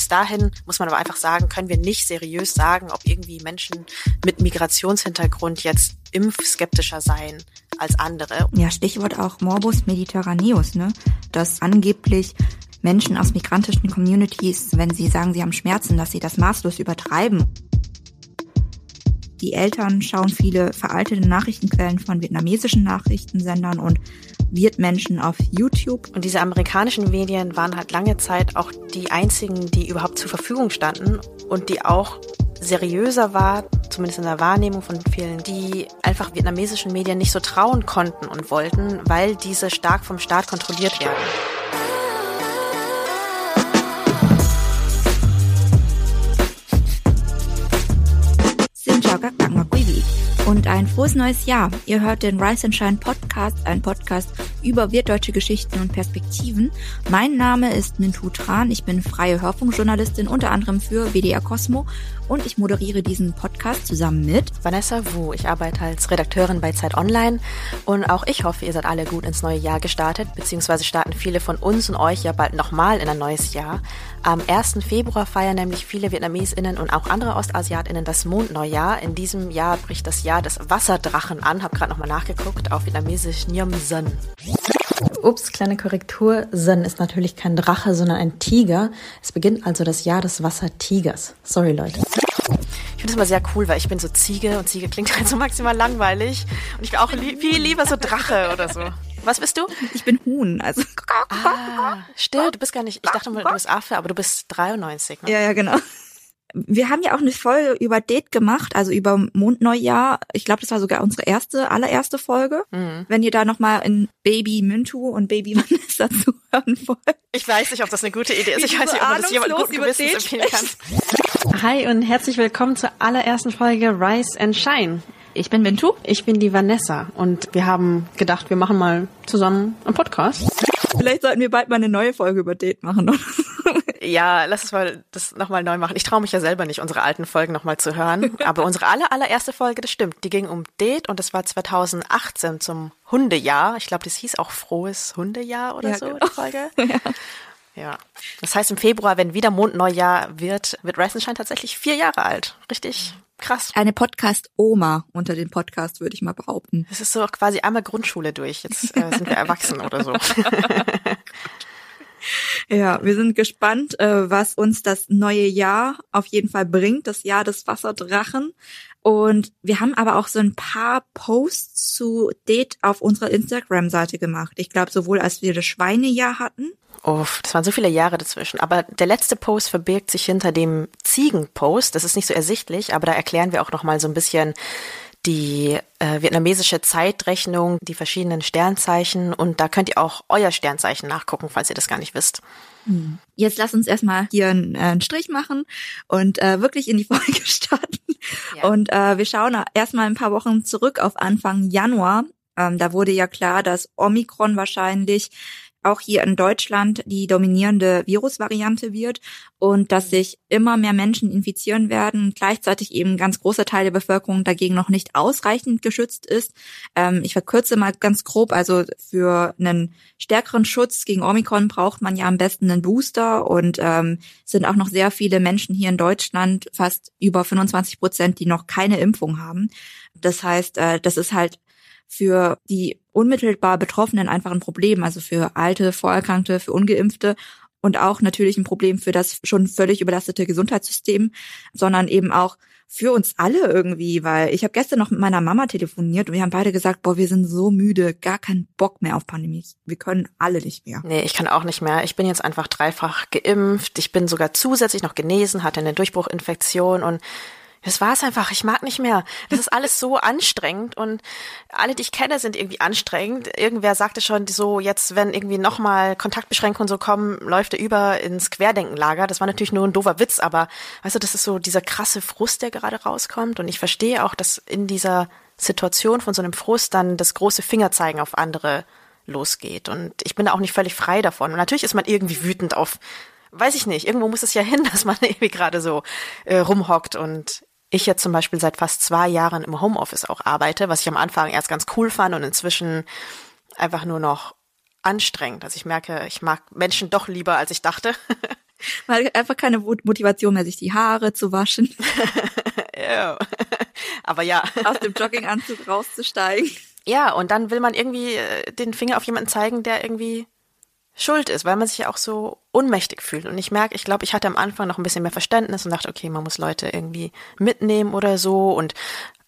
bis dahin muss man aber einfach sagen, können wir nicht seriös sagen, ob irgendwie Menschen mit Migrationshintergrund jetzt impfskeptischer seien als andere. Ja, Stichwort auch Morbus Mediterraneus, ne? Dass angeblich Menschen aus migrantischen Communities, wenn sie sagen, sie haben Schmerzen, dass sie das maßlos übertreiben. Die Eltern schauen viele veraltete Nachrichtenquellen von vietnamesischen Nachrichtensendern und Wirtmenschen auf YouTube. Und diese amerikanischen Medien waren halt lange Zeit auch die einzigen, die überhaupt zur Verfügung standen und die auch seriöser war, zumindest in der Wahrnehmung von vielen, die einfach vietnamesischen Medien nicht so trauen konnten und wollten, weil diese stark vom Staat kontrolliert werden. Und ein frohes neues Jahr. Ihr hört den Rise and Shine Podcast, ein Podcast über wirtdeutsche Geschichten und Perspektiven. Mein Name ist Mintu Tran. Ich bin freie Hörfunkjournalistin, unter anderem für WDR Cosmo und ich moderiere diesen Podcast zusammen mit Vanessa Wu. Ich arbeite als Redakteurin bei Zeit Online und auch ich hoffe, ihr seid alle gut ins neue Jahr gestartet, beziehungsweise starten viele von uns und euch ja bald nochmal in ein neues Jahr. Am 1. Februar feiern nämlich viele VietnamesInnen und auch andere OstasiatInnen das Mondneujahr. In diesem Jahr bricht das Jahr des Wasserdrachen an. Hab gerade nochmal nachgeguckt auf Vietnamesisch Nyam Sen. Ups, kleine Korrektur. Sen ist natürlich kein Drache, sondern ein Tiger. Es beginnt also das Jahr des Wassertigers. Sorry, Leute. Ich finde es immer sehr cool, weil ich bin so Ziege und Ziege klingt halt so maximal langweilig. Und ich bin auch li viel lieber so Drache oder so. Was bist du? Ich bin Huhn, also. Ah, still, du bist gar nicht, ich dachte mal, du bist Affe, aber du bist 93, ne? Ja, ja, genau. Wir haben ja auch eine Folge über Date gemacht, also über Mondneujahr. Ich glaube, das war sogar unsere erste, allererste Folge. Mhm. Wenn ihr da nochmal in Baby Mintu und Baby Vanessa zuhören wollt. Ich weiß nicht, ob das eine gute Idee ist. Ich weiß nicht, ob man das jemand gut Gewissens empfehlen kann. Hi und herzlich willkommen zur allerersten Folge Rise and Shine. Ich bin Mintu. Ich bin die Vanessa und wir haben gedacht, wir machen mal zusammen einen Podcast. Vielleicht sollten wir bald mal eine neue Folge über Date machen. Oder? Ja, lass uns mal das nochmal neu machen. Ich traue mich ja selber nicht, unsere alten Folgen nochmal zu hören. Aber unsere aller, allererste Folge, das stimmt, die ging um Date und das war 2018 zum Hundejahr. Ich glaube, das hieß auch Frohes Hundejahr oder ja, so, genau. die Folge. Ja. Ja. Das heißt, im Februar, wenn wieder Mondneujahr wird, wird Reisenschein tatsächlich vier Jahre alt. Richtig krass. Eine Podcast-Oma unter den Podcast, würde ich mal behaupten. Es ist so quasi einmal Grundschule durch. Jetzt äh, sind wir erwachsen oder so. Ja, wir sind gespannt, äh, was uns das neue Jahr auf jeden Fall bringt, das Jahr des Wasserdrachen. Und wir haben aber auch so ein paar Posts zu Date auf unserer Instagram-Seite gemacht. Ich glaube, sowohl als wir das Schweinejahr hatten. Uff, das waren so viele Jahre dazwischen. Aber der letzte Post verbirgt sich hinter dem Ziegenpost. Das ist nicht so ersichtlich, aber da erklären wir auch noch mal so ein bisschen die äh, vietnamesische Zeitrechnung, die verschiedenen Sternzeichen und da könnt ihr auch euer Sternzeichen nachgucken, falls ihr das gar nicht wisst. Hm. Jetzt lass uns erstmal hier einen, äh, einen Strich machen und äh, wirklich in die Folge starten. Ja. Und äh, wir schauen erstmal ein paar Wochen zurück auf Anfang Januar. Ähm, da wurde ja klar, dass Omikron wahrscheinlich auch hier in Deutschland die dominierende Virusvariante wird und dass sich immer mehr Menschen infizieren werden gleichzeitig eben ganz großer Teil der Bevölkerung dagegen noch nicht ausreichend geschützt ist. Ähm, ich verkürze mal ganz grob, also für einen stärkeren Schutz gegen Omikron braucht man ja am besten einen Booster und ähm, sind auch noch sehr viele Menschen hier in Deutschland, fast über 25 Prozent, die noch keine Impfung haben. Das heißt, äh, das ist halt für die unmittelbar Betroffenen einfach ein Problem, also für alte, Vorerkrankte, für ungeimpfte und auch natürlich ein Problem für das schon völlig überlastete Gesundheitssystem, sondern eben auch für uns alle irgendwie, weil ich habe gestern noch mit meiner Mama telefoniert und wir haben beide gesagt, boah, wir sind so müde, gar keinen Bock mehr auf Pandemie. Wir können alle nicht mehr. Nee, ich kann auch nicht mehr. Ich bin jetzt einfach dreifach geimpft. Ich bin sogar zusätzlich noch genesen, hatte eine Durchbruchinfektion und das war es einfach. Ich mag nicht mehr. Das ist alles so anstrengend und alle, die ich kenne, sind irgendwie anstrengend. Irgendwer sagte schon so, jetzt, wenn irgendwie nochmal Kontaktbeschränkungen so kommen, läuft er über ins Querdenkenlager. Das war natürlich nur ein doofer Witz, aber weißt du, das ist so dieser krasse Frust, der gerade rauskommt. Und ich verstehe auch, dass in dieser Situation von so einem Frust dann das große Fingerzeigen auf andere losgeht. Und ich bin da auch nicht völlig frei davon. Und natürlich ist man irgendwie wütend auf weiß ich nicht, irgendwo muss es ja hin, dass man irgendwie gerade so äh, rumhockt und ich jetzt zum Beispiel seit fast zwei Jahren im Homeoffice auch arbeite, was ich am Anfang erst ganz cool fand und inzwischen einfach nur noch anstrengend. Also ich merke, ich mag Menschen doch lieber, als ich dachte. Man hat einfach keine Motivation mehr, sich die Haare zu waschen. Aber ja. Aus dem Jogginganzug rauszusteigen. Ja, und dann will man irgendwie äh, den Finger auf jemanden zeigen, der irgendwie schuld ist, weil man sich ja auch so ohnmächtig fühlt. Und ich merke, ich glaube, ich hatte am Anfang noch ein bisschen mehr Verständnis und dachte, okay, man muss Leute irgendwie mitnehmen oder so und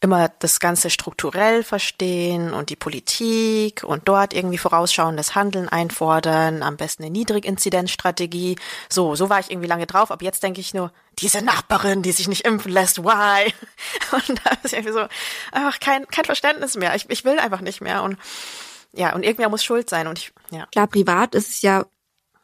immer das Ganze strukturell verstehen und die Politik und dort irgendwie vorausschauendes Handeln einfordern, am besten eine Niedriginzidenzstrategie. So, so war ich irgendwie lange drauf, aber jetzt denke ich nur, diese Nachbarin, die sich nicht impfen lässt, why? Und da ist irgendwie so einfach kein, kein Verständnis mehr. Ich, ich will einfach nicht mehr und ja, und irgendwer muss schuld sein und ich, ja. Klar, privat ist es ja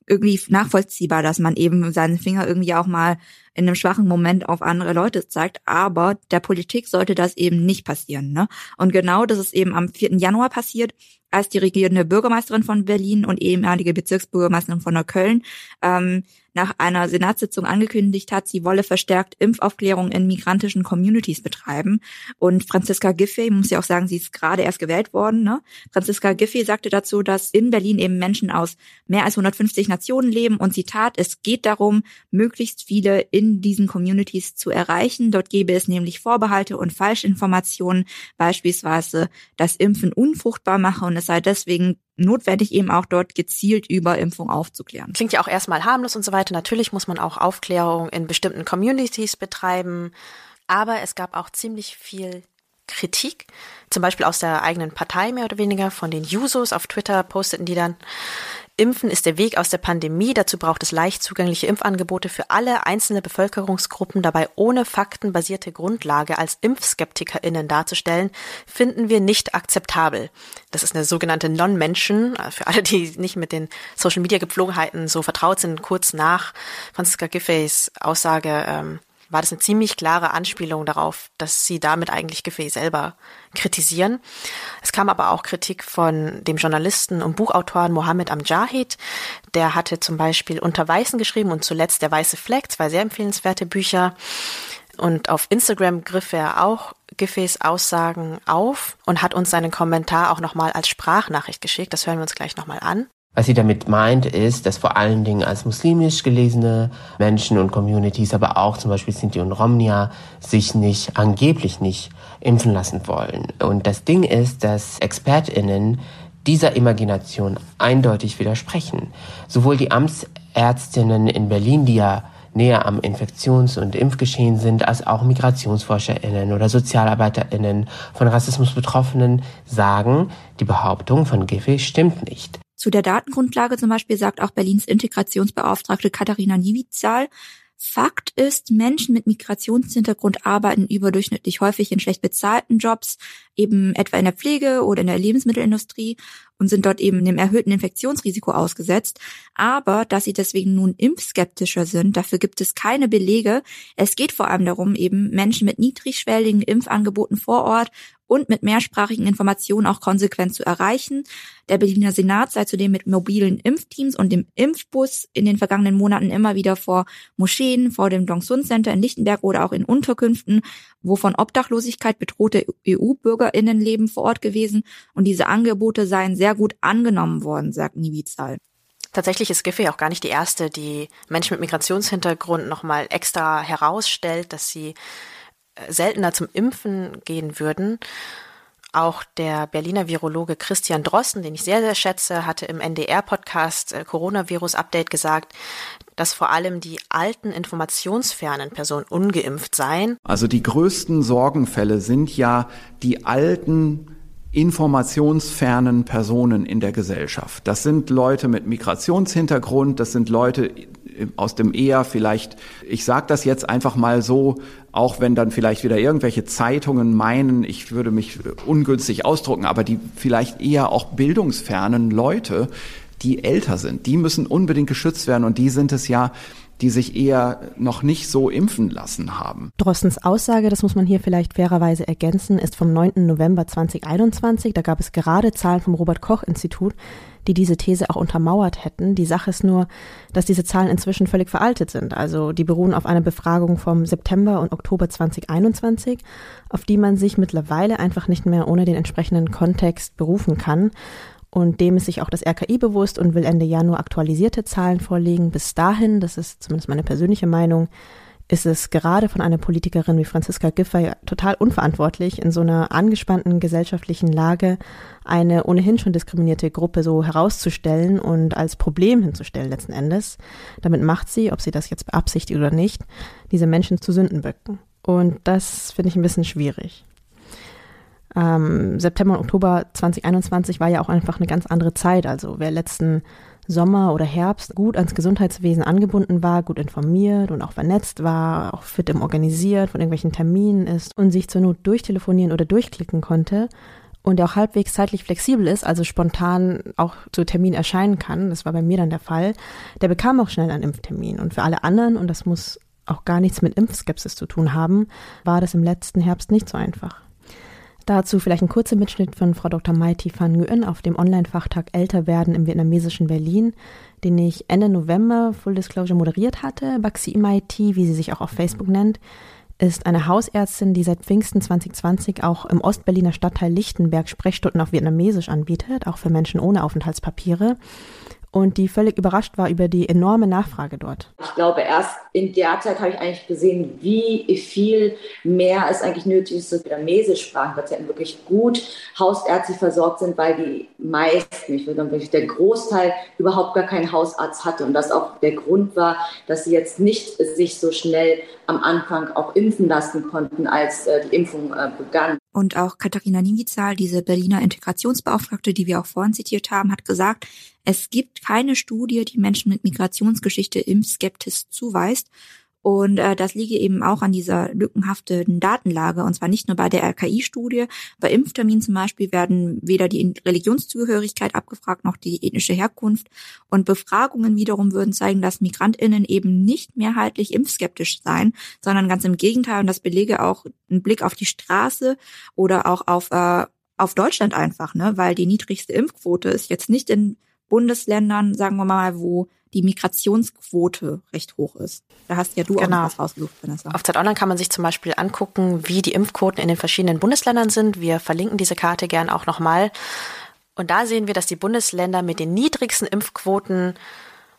irgendwie nachvollziehbar, dass man eben seinen Finger irgendwie auch mal in einem schwachen Moment auf andere Leute zeigt, aber der Politik sollte das eben nicht passieren. Ne? Und genau das ist eben am 4. Januar passiert, als die regierende Bürgermeisterin von Berlin und ehemalige Bezirksbürgermeisterin von Neukölln ähm, nach einer Senatssitzung angekündigt hat, sie wolle verstärkt Impfaufklärung in migrantischen Communities betreiben. Und Franziska Giffey, muss ja auch sagen, sie ist gerade erst gewählt worden. Ne? Franziska Giffey sagte dazu, dass in Berlin eben Menschen aus mehr als 150 Nationen leben und Zitat, es geht darum, möglichst viele in diesen Communities zu erreichen. Dort gäbe es nämlich Vorbehalte und Falschinformationen, beispielsweise, dass Impfen unfruchtbar mache und es sei deswegen notwendig, eben auch dort gezielt über Impfung aufzuklären. Klingt ja auch erstmal harmlos und so weiter. Natürlich muss man auch Aufklärung in bestimmten Communities betreiben. Aber es gab auch ziemlich viel Kritik, zum Beispiel aus der eigenen Partei mehr oder weniger, von den Jusos auf Twitter posteten die dann, Impfen ist der Weg aus der Pandemie. Dazu braucht es leicht zugängliche Impfangebote für alle einzelne Bevölkerungsgruppen. Dabei ohne faktenbasierte Grundlage als ImpfskeptikerInnen darzustellen, finden wir nicht akzeptabel. Das ist eine sogenannte Non-Mention. Für alle, die nicht mit den Social Media Gepflogenheiten so vertraut sind, kurz nach Franziska Giffeys Aussage, ähm, war das eine ziemlich klare Anspielung darauf, dass sie damit eigentlich Giffey selber kritisieren. Es kam aber auch Kritik von dem Journalisten und Buchautoren Mohammed Amjahid. Der hatte zum Beispiel Unter Weißen geschrieben und zuletzt Der Weiße Fleck, zwei sehr empfehlenswerte Bücher. Und auf Instagram griff er auch Giffeys Aussagen auf und hat uns seinen Kommentar auch nochmal als Sprachnachricht geschickt. Das hören wir uns gleich nochmal an. Was sie damit meint, ist, dass vor allen Dingen als muslimisch gelesene Menschen und Communities, aber auch zum Beispiel Sinti und Romnia, sich nicht, angeblich nicht impfen lassen wollen. Und das Ding ist, dass ExpertInnen dieser Imagination eindeutig widersprechen. Sowohl die Amtsärztinnen in Berlin, die ja näher am Infektions- und Impfgeschehen sind, als auch MigrationsforscherInnen oder SozialarbeiterInnen von Rassismus Betroffenen sagen, die Behauptung von Giffey stimmt nicht. Zu der Datengrundlage zum Beispiel sagt auch Berlins Integrationsbeauftragte Katharina Niewizahl, Fakt ist, Menschen mit Migrationshintergrund arbeiten überdurchschnittlich häufig in schlecht bezahlten Jobs, eben etwa in der Pflege oder in der Lebensmittelindustrie und sind dort eben dem erhöhten Infektionsrisiko ausgesetzt. Aber dass sie deswegen nun impfskeptischer sind, dafür gibt es keine Belege. Es geht vor allem darum, eben Menschen mit niedrigschwelligen Impfangeboten vor Ort und mit mehrsprachigen Informationen auch konsequent zu erreichen. Der Berliner Senat sei zudem mit mobilen Impfteams und dem Impfbus in den vergangenen Monaten immer wieder vor Moscheen, vor dem Dongsun Center in Lichtenberg oder auch in Unterkünften, wo von Obdachlosigkeit bedrohte EU-BürgerInnen leben, vor Ort gewesen und diese Angebote seien sehr gut angenommen worden, sagt Niewizal. Tatsächlich ist Giffey auch gar nicht die erste, die Menschen mit Migrationshintergrund nochmal extra herausstellt, dass sie seltener zum Impfen gehen würden. Auch der Berliner Virologe Christian Drosten, den ich sehr, sehr schätze, hatte im NDR-Podcast äh, Coronavirus Update gesagt, dass vor allem die alten informationsfernen Personen ungeimpft seien. Also die größten Sorgenfälle sind ja die alten informationsfernen Personen in der Gesellschaft. Das sind Leute mit Migrationshintergrund, das sind Leute aus dem eher vielleicht, ich sage das jetzt einfach mal so, auch wenn dann vielleicht wieder irgendwelche Zeitungen meinen, ich würde mich ungünstig ausdrucken, aber die vielleicht eher auch bildungsfernen Leute, die älter sind, die müssen unbedingt geschützt werden und die sind es ja, die sich eher noch nicht so impfen lassen haben. Drossens Aussage, das muss man hier vielleicht fairerweise ergänzen, ist vom 9. November 2021. Da gab es gerade Zahlen vom Robert Koch Institut, die diese These auch untermauert hätten. Die Sache ist nur, dass diese Zahlen inzwischen völlig veraltet sind. Also die beruhen auf einer Befragung vom September und Oktober 2021, auf die man sich mittlerweile einfach nicht mehr ohne den entsprechenden Kontext berufen kann. Und dem ist sich auch das RKI bewusst und will Ende Januar aktualisierte Zahlen vorlegen. Bis dahin, das ist zumindest meine persönliche Meinung, ist es gerade von einer Politikerin wie Franziska Giffey total unverantwortlich, in so einer angespannten gesellschaftlichen Lage eine ohnehin schon diskriminierte Gruppe so herauszustellen und als Problem hinzustellen letzten Endes. Damit macht sie, ob sie das jetzt beabsichtigt oder nicht, diese Menschen zu Sündenböcken. Und das finde ich ein bisschen schwierig. Ähm, September und Oktober 2021 war ja auch einfach eine ganz andere Zeit. Also wer letzten Sommer oder Herbst gut ans Gesundheitswesen angebunden war, gut informiert und auch vernetzt war, auch fit im Organisiert von irgendwelchen Terminen ist und sich zur Not durchtelefonieren oder durchklicken konnte und der auch halbwegs zeitlich flexibel ist, also spontan auch zu Termin erscheinen kann, das war bei mir dann der Fall, der bekam auch schnell einen Impftermin. Und für alle anderen, und das muss auch gar nichts mit Impfskepsis zu tun haben, war das im letzten Herbst nicht so einfach. Dazu vielleicht ein kurzer Mitschnitt von Frau Dr. Mai Thi Van Nguyen auf dem Online-Fachtag Älter werden im vietnamesischen Berlin, den ich Ende November Full Disclosure moderiert hatte. Baxi Mai Thi, wie sie sich auch auf Facebook nennt, ist eine Hausärztin, die seit Pfingsten 2020 auch im Ostberliner Stadtteil Lichtenberg Sprechstunden auf Vietnamesisch anbietet, auch für Menschen ohne Aufenthaltspapiere und die völlig überrascht war über die enorme Nachfrage dort. Ich glaube, erst in der Zeit habe ich eigentlich gesehen, wie viel mehr es eigentlich nötig ist, dass vietnamesisch Sprachenpatienten wirklich gut hausärztlich versorgt sind, weil die meisten, ich würde sagen, der Großteil überhaupt gar keinen Hausarzt hatte und das auch der Grund war, dass sie jetzt nicht sich so schnell am Anfang auch impfen lassen konnten, als äh, die Impfung äh, begann. Und auch Katharina Niewizahl, diese Berliner Integrationsbeauftragte, die wir auch vorhin zitiert haben, hat gesagt, es gibt keine Studie, die Menschen mit Migrationsgeschichte Impfskeptis zuweist. Und äh, das liege eben auch an dieser lückenhaften Datenlage. Und zwar nicht nur bei der RKI-Studie. Bei Impfterminen zum Beispiel werden weder die Religionszugehörigkeit abgefragt noch die ethnische Herkunft. Und Befragungen wiederum würden zeigen, dass MigrantInnen eben nicht mehrheitlich impfskeptisch seien, sondern ganz im Gegenteil. Und das belege auch ein Blick auf die Straße oder auch auf, äh, auf Deutschland einfach, ne? weil die niedrigste Impfquote ist jetzt nicht in Bundesländern, sagen wir mal, wo die Migrationsquote recht hoch ist. Da hast ja du genau. auch was rausgesucht, Vanessa. Auf Zeit Online kann man sich zum Beispiel angucken, wie die Impfquoten in den verschiedenen Bundesländern sind. Wir verlinken diese Karte gern auch nochmal. Und da sehen wir, dass die Bundesländer mit den niedrigsten Impfquoten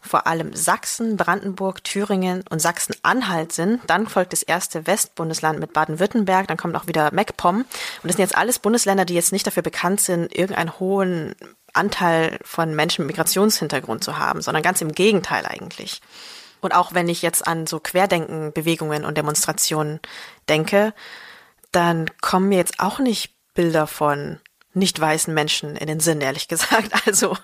vor allem Sachsen, Brandenburg, Thüringen und Sachsen-Anhalt sind. Dann folgt das erste Westbundesland mit Baden-Württemberg, dann kommt auch wieder MacPom. Und das sind jetzt alles Bundesländer, die jetzt nicht dafür bekannt sind, irgendeinen hohen Anteil von Menschen mit Migrationshintergrund zu haben, sondern ganz im Gegenteil eigentlich. Und auch wenn ich jetzt an so Querdenken-Bewegungen und Demonstrationen denke, dann kommen mir jetzt auch nicht Bilder von nicht weißen Menschen in den Sinn, ehrlich gesagt. Also,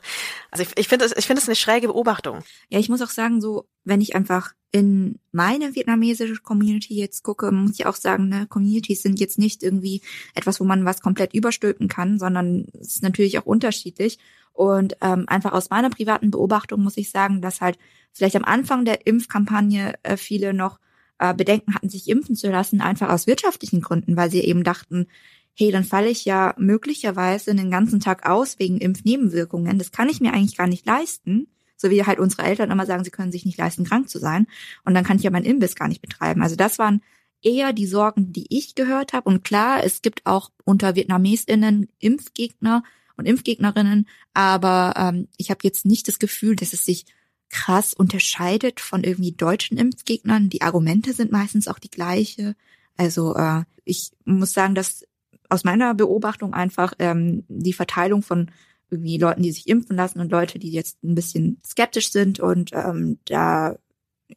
also ich, ich finde es ich eine schräge Beobachtung. Ja, ich muss auch sagen, so, wenn ich einfach in meine vietnamesische Community jetzt gucke, muss ich auch sagen, ne, Communities sind jetzt nicht irgendwie etwas, wo man was komplett überstülpen kann, sondern es ist natürlich auch unterschiedlich. Und ähm, einfach aus meiner privaten Beobachtung muss ich sagen, dass halt vielleicht am Anfang der Impfkampagne äh, viele noch äh, Bedenken hatten, sich impfen zu lassen, einfach aus wirtschaftlichen Gründen, weil sie eben dachten, hey, dann falle ich ja möglicherweise den ganzen Tag aus wegen Impfnebenwirkungen. Das kann ich mir eigentlich gar nicht leisten. So wie halt unsere Eltern immer sagen, sie können sich nicht leisten, krank zu sein. Und dann kann ich ja meinen Imbiss gar nicht betreiben. Also das waren eher die Sorgen, die ich gehört habe. Und klar, es gibt auch unter VietnamesInnen Impfgegner und Impfgegnerinnen, aber ähm, ich habe jetzt nicht das Gefühl, dass es sich krass unterscheidet von irgendwie deutschen Impfgegnern. Die Argumente sind meistens auch die gleiche. Also äh, ich muss sagen, dass aus meiner Beobachtung einfach ähm, die Verteilung von irgendwie Leuten, die sich impfen lassen und Leute, die jetzt ein bisschen skeptisch sind und ähm, da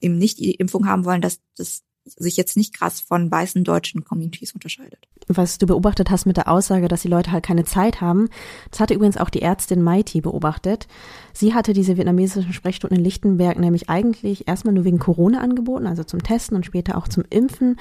eben nicht die Impfung haben wollen, dass das sich jetzt nicht krass von weißen deutschen Communities unterscheidet. Was du beobachtet hast mit der Aussage, dass die Leute halt keine Zeit haben, das hatte übrigens auch die Ärztin Maiti beobachtet. Sie hatte diese vietnamesischen Sprechstunden in Lichtenberg nämlich eigentlich erstmal nur wegen Corona angeboten, also zum Testen und später auch zum Impfen.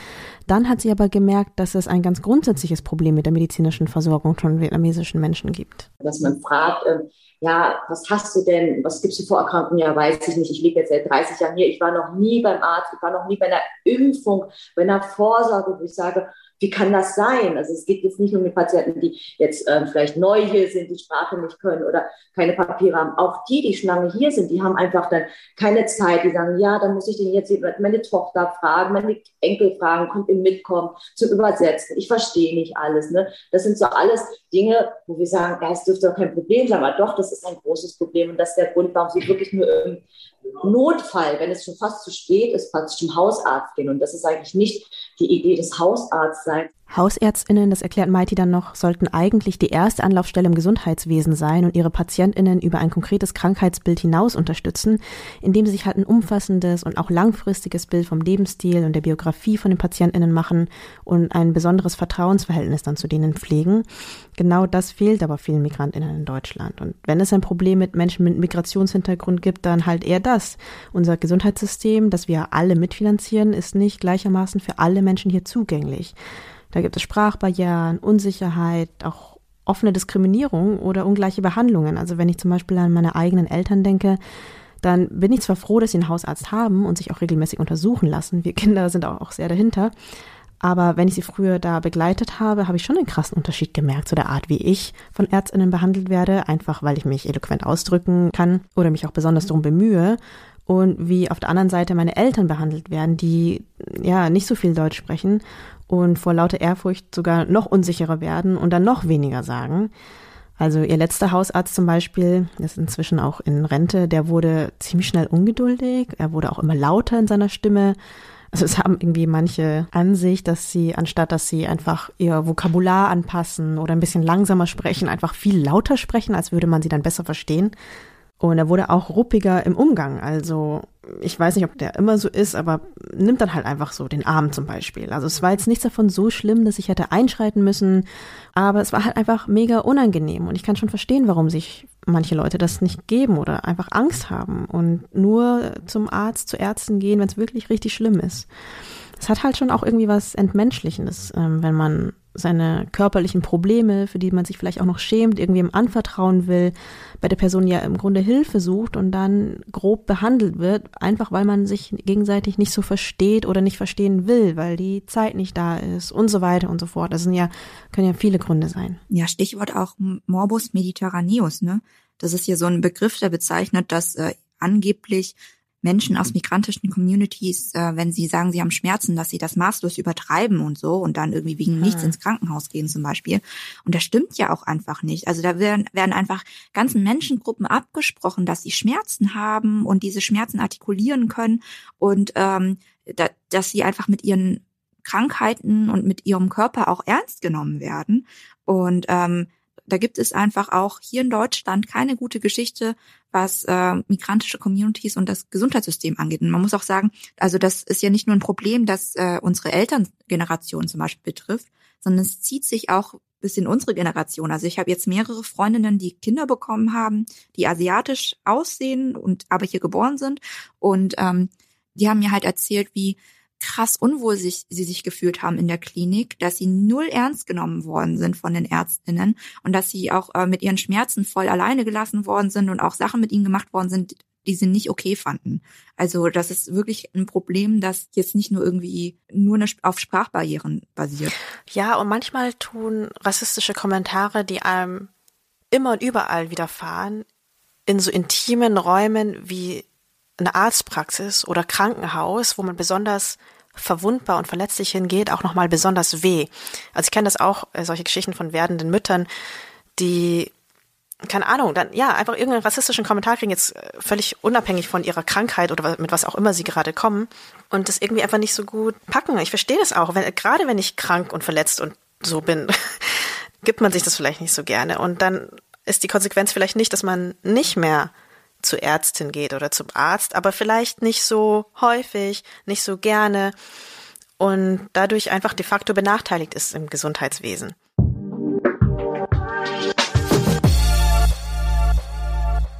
Dann hat sie aber gemerkt, dass es ein ganz grundsätzliches Problem mit der medizinischen Versorgung von vietnamesischen Menschen gibt. Dass man fragt, ähm, ja, was hast du denn, was gibst du Vorerkrankungen? Ja, weiß ich nicht, ich lebe jetzt seit 30 Jahren hier, ich war noch nie beim Arzt, ich war noch nie bei einer Impfung, bei einer Vorsorge, wo ich sage, wie kann das sein? Also es geht jetzt nicht nur mit Patienten, die jetzt äh, vielleicht neu hier sind, die Sprache nicht können oder keine Papiere haben. Auch die, die schon lange hier sind, die haben einfach dann keine Zeit. Die sagen, ja, dann muss ich den jetzt meine Tochter fragen, meine Enkel fragen, kommt ihr mitkommen zum Übersetzen. Ich verstehe nicht alles. Ne? Das sind so alles Dinge, wo wir sagen, ja, es dürfte doch kein Problem sein, aber doch, das ist ein großes Problem und das ist der Grund, warum sie wirklich nur im Notfall, wenn es schon fast zu spät ist, praktisch zum Hausarzt gehen. Und das ist eigentlich nicht die Idee des Hausarztseins. Hausärztinnen, das erklärt Mighty dann noch, sollten eigentlich die erste Anlaufstelle im Gesundheitswesen sein und ihre Patientinnen über ein konkretes Krankheitsbild hinaus unterstützen, indem sie sich halt ein umfassendes und auch langfristiges Bild vom Lebensstil und der Biografie von den Patientinnen machen und ein besonderes Vertrauensverhältnis dann zu denen pflegen. Genau das fehlt aber vielen Migrantinnen in Deutschland. Und wenn es ein Problem mit Menschen mit Migrationshintergrund gibt, dann halt eher das. Unser Gesundheitssystem, das wir alle mitfinanzieren, ist nicht gleichermaßen für alle Menschen hier zugänglich. Da gibt es Sprachbarrieren, Unsicherheit, auch offene Diskriminierung oder ungleiche Behandlungen. Also wenn ich zum Beispiel an meine eigenen Eltern denke, dann bin ich zwar froh, dass sie einen Hausarzt haben und sich auch regelmäßig untersuchen lassen. Wir Kinder sind auch sehr dahinter. Aber wenn ich sie früher da begleitet habe, habe ich schon einen krassen Unterschied gemerkt zu der Art, wie ich von Ärztinnen behandelt werde, einfach weil ich mich eloquent ausdrücken kann oder mich auch besonders darum bemühe. Und wie auf der anderen Seite meine Eltern behandelt werden, die ja nicht so viel Deutsch sprechen und vor lauter Ehrfurcht sogar noch unsicherer werden und dann noch weniger sagen. Also ihr letzter Hausarzt zum Beispiel, ist inzwischen auch in Rente, der wurde ziemlich schnell ungeduldig, er wurde auch immer lauter in seiner Stimme. Also es haben irgendwie manche Ansicht, dass sie, anstatt dass sie einfach ihr Vokabular anpassen oder ein bisschen langsamer sprechen, einfach viel lauter sprechen, als würde man sie dann besser verstehen. Und er wurde auch ruppiger im Umgang. Also ich weiß nicht, ob der immer so ist, aber nimmt dann halt einfach so den Arm zum Beispiel. Also es war jetzt nichts davon so schlimm, dass ich hätte einschreiten müssen, aber es war halt einfach mega unangenehm. Und ich kann schon verstehen, warum sich manche Leute das nicht geben oder einfach Angst haben und nur zum Arzt, zu Ärzten gehen, wenn es wirklich richtig schlimm ist. Es hat halt schon auch irgendwie was Entmenschlichendes, ähm, wenn man seine körperlichen Probleme, für die man sich vielleicht auch noch schämt, irgendwem anvertrauen will, bei der Person ja im Grunde Hilfe sucht und dann grob behandelt wird, einfach weil man sich gegenseitig nicht so versteht oder nicht verstehen will, weil die Zeit nicht da ist und so weiter und so fort. Das sind ja, können ja viele Gründe sein. Ja, Stichwort auch Morbus Mediterraneus, ne? Das ist hier so ein Begriff, der bezeichnet, dass äh, angeblich Menschen aus migrantischen Communities, äh, wenn sie sagen, sie haben Schmerzen, dass sie das maßlos übertreiben und so und dann irgendwie wegen nichts ins Krankenhaus gehen zum Beispiel. Und das stimmt ja auch einfach nicht. Also da werden, werden einfach ganzen Menschengruppen abgesprochen, dass sie Schmerzen haben und diese Schmerzen artikulieren können und ähm, da, dass sie einfach mit ihren Krankheiten und mit ihrem Körper auch ernst genommen werden. Und ähm, da gibt es einfach auch hier in Deutschland keine gute Geschichte, was äh, migrantische Communities und das Gesundheitssystem angeht. Und man muss auch sagen, also das ist ja nicht nur ein Problem, das äh, unsere Elterngeneration zum Beispiel betrifft, sondern es zieht sich auch bis in unsere Generation. Also ich habe jetzt mehrere Freundinnen, die Kinder bekommen haben, die asiatisch aussehen und aber hier geboren sind. Und ähm, die haben mir halt erzählt, wie krass unwohl sich, sie sich gefühlt haben in der Klinik, dass sie null ernst genommen worden sind von den Ärztinnen und dass sie auch äh, mit ihren Schmerzen voll alleine gelassen worden sind und auch Sachen mit ihnen gemacht worden sind, die sie nicht okay fanden. Also das ist wirklich ein Problem, das jetzt nicht nur irgendwie nur auf Sprachbarrieren basiert. Ja, und manchmal tun rassistische Kommentare, die einem immer und überall widerfahren, in so intimen Räumen wie eine Arztpraxis oder Krankenhaus, wo man besonders verwundbar und verletzlich hingeht, auch nochmal besonders weh. Also ich kenne das auch, äh, solche Geschichten von werdenden Müttern, die, keine Ahnung, dann ja, einfach irgendeinen rassistischen Kommentar kriegen, jetzt äh, völlig unabhängig von ihrer Krankheit oder mit was auch immer sie gerade kommen und das irgendwie einfach nicht so gut packen. Ich verstehe das auch, wenn, gerade wenn ich krank und verletzt und so bin, gibt man sich das vielleicht nicht so gerne. Und dann ist die Konsequenz vielleicht nicht, dass man nicht mehr zur Ärztin geht oder zum Arzt, aber vielleicht nicht so häufig, nicht so gerne und dadurch einfach de facto benachteiligt ist im Gesundheitswesen.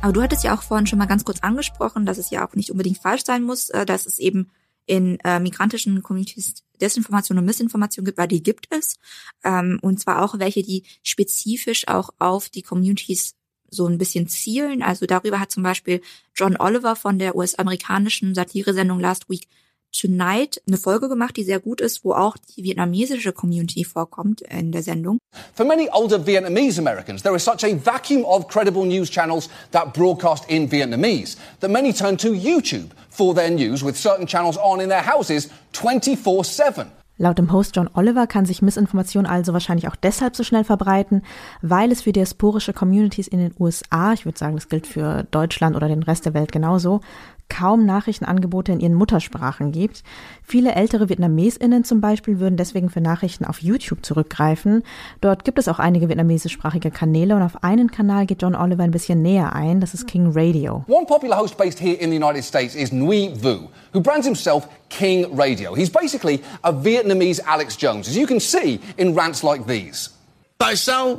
Aber du hattest ja auch vorhin schon mal ganz kurz angesprochen, dass es ja auch nicht unbedingt falsch sein muss, äh, dass es eben in äh, migrantischen Communities Desinformation und Missinformation gibt, weil die gibt es. Ähm, und zwar auch welche, die spezifisch auch auf die Communities so ein bisschen zielen. Also darüber hat zum Beispiel John Oliver von der US-amerikanischen Satiresendung Last Week Tonight eine Folge gemacht, die sehr gut ist, wo auch die vietnamesische Community vorkommt in der Sendung. For many older Vietnamese Americans, there is such a vacuum of credible news channels that broadcast in Vietnamese that many turn to YouTube for their news with certain channels on in their houses 24/7. Laut dem Host John Oliver kann sich Missinformation also wahrscheinlich auch deshalb so schnell verbreiten, weil es für diasporische Communities in den USA, ich würde sagen, das gilt für Deutschland oder den Rest der Welt genauso, kaum Nachrichtenangebote in ihren Muttersprachen gibt. Viele ältere VietnamesInnen zum Beispiel würden deswegen für Nachrichten auf YouTube zurückgreifen. Dort gibt es auch einige vietnamesischsprachige Kanäle und auf einen Kanal geht John Oliver ein bisschen näher ein, das ist King Radio. One popular host based here in the United States is Nguy Vu, who brands himself King Radio. He's basically a Vietnamese Alex Jones, as you can see in rants like these. Tại sao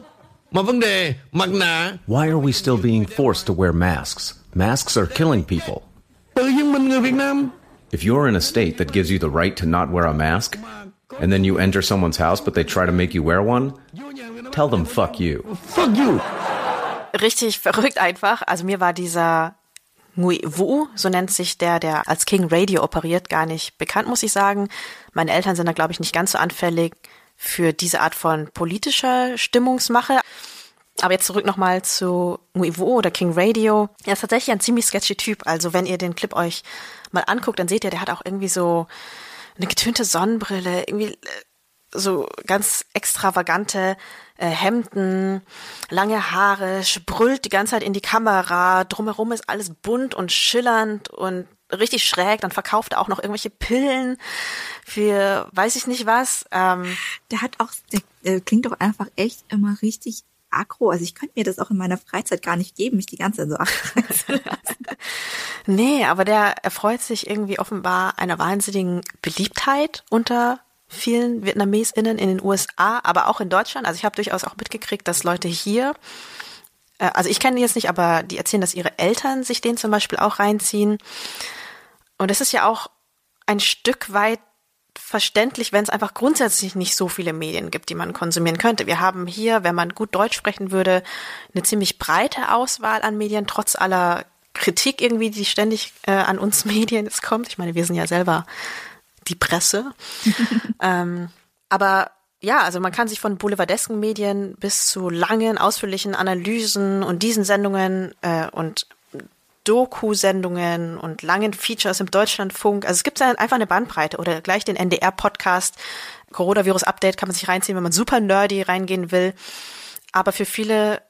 mà vấn đề mặt nạ Why are we still being forced to wear masks? Masks are killing people. Tự nhiên mình người Việt Nam If you're in a state that gives you the right to not wear a mask, and then you enter someone's house but they try to make you wear one, tell them fuck you. fuck you Richtig verrückt einfach. Also mir war dieser Ngui Wu, so nennt sich der, der als King Radio operiert, gar nicht bekannt, muss ich sagen. Meine Eltern sind da, glaube ich, nicht ganz so anfällig für diese Art von politischer Stimmungsmache. Aber jetzt zurück nochmal zu Nguivo oder King Radio. Er ist tatsächlich ein ziemlich sketchy Typ. Also wenn ihr den Clip euch mal anguckt, dann seht ihr, der hat auch irgendwie so eine getönte Sonnenbrille, irgendwie äh, so ganz extravagante äh, Hemden, lange Haare, brüllt die ganze Zeit in die Kamera, drumherum ist alles bunt und schillernd und richtig schräg, dann verkauft er auch noch irgendwelche Pillen für weiß ich nicht was. Ähm, Der hat auch, der, der klingt doch einfach echt immer richtig aggro. Also ich könnte mir das auch in meiner Freizeit gar nicht geben, mich die ganze Zeit so aggro lassen. Nee, aber der erfreut sich irgendwie offenbar einer wahnsinnigen Beliebtheit unter vielen VietnamesInnen in den USA, aber auch in Deutschland. Also ich habe durchaus auch mitgekriegt, dass Leute hier, äh, also ich kenne die jetzt nicht, aber die erzählen, dass ihre Eltern sich den zum Beispiel auch reinziehen. Und es ist ja auch ein Stück weit verständlich, wenn es einfach grundsätzlich nicht so viele Medien gibt, die man konsumieren könnte. Wir haben hier, wenn man gut Deutsch sprechen würde, eine ziemlich breite Auswahl an Medien, trotz aller Kritik irgendwie, die ständig äh, an uns Medien jetzt kommt. Ich meine, wir sind ja selber die Presse. ähm, aber ja, also man kann sich von boulevardesken Medien bis zu langen, ausführlichen Analysen und diesen Sendungen äh, und Doku-Sendungen und langen Features im Deutschlandfunk. Also es gibt da einfach eine Bandbreite oder gleich den NDR-Podcast. Coronavirus-Update kann man sich reinziehen, wenn man super nerdy reingehen will. Aber für viele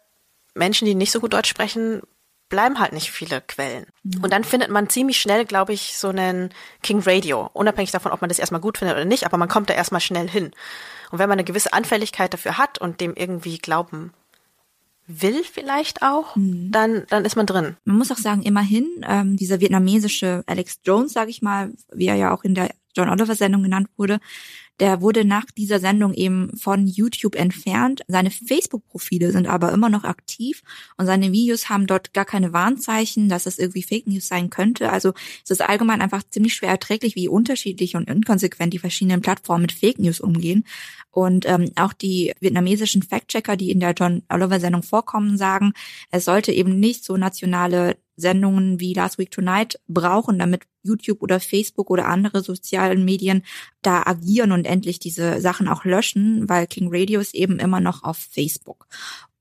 Menschen, die nicht so gut Deutsch sprechen, bleiben halt nicht viele Quellen. Und dann findet man ziemlich schnell, glaube ich, so einen King Radio. Unabhängig davon, ob man das erstmal gut findet oder nicht, aber man kommt da erstmal schnell hin. Und wenn man eine gewisse Anfälligkeit dafür hat und dem irgendwie glauben will vielleicht auch, dann, dann ist man drin. Man muss auch sagen, immerhin, ähm, dieser vietnamesische Alex Jones, sage ich mal, wie er ja auch in der John Oliver Sendung genannt wurde, der wurde nach dieser Sendung eben von YouTube entfernt. Seine Facebook-Profile sind aber immer noch aktiv und seine Videos haben dort gar keine Warnzeichen, dass es irgendwie Fake News sein könnte. Also es ist allgemein einfach ziemlich schwer erträglich, wie unterschiedlich und inkonsequent die verschiedenen Plattformen mit Fake News umgehen. Und ähm, auch die vietnamesischen Fact-Checker, die in der John Oliver-Sendung vorkommen, sagen, es sollte eben nicht so nationale Sendungen wie Last Week Tonight brauchen, damit YouTube oder Facebook oder andere sozialen Medien da agieren und endlich diese Sachen auch löschen, weil King Radio ist eben immer noch auf Facebook.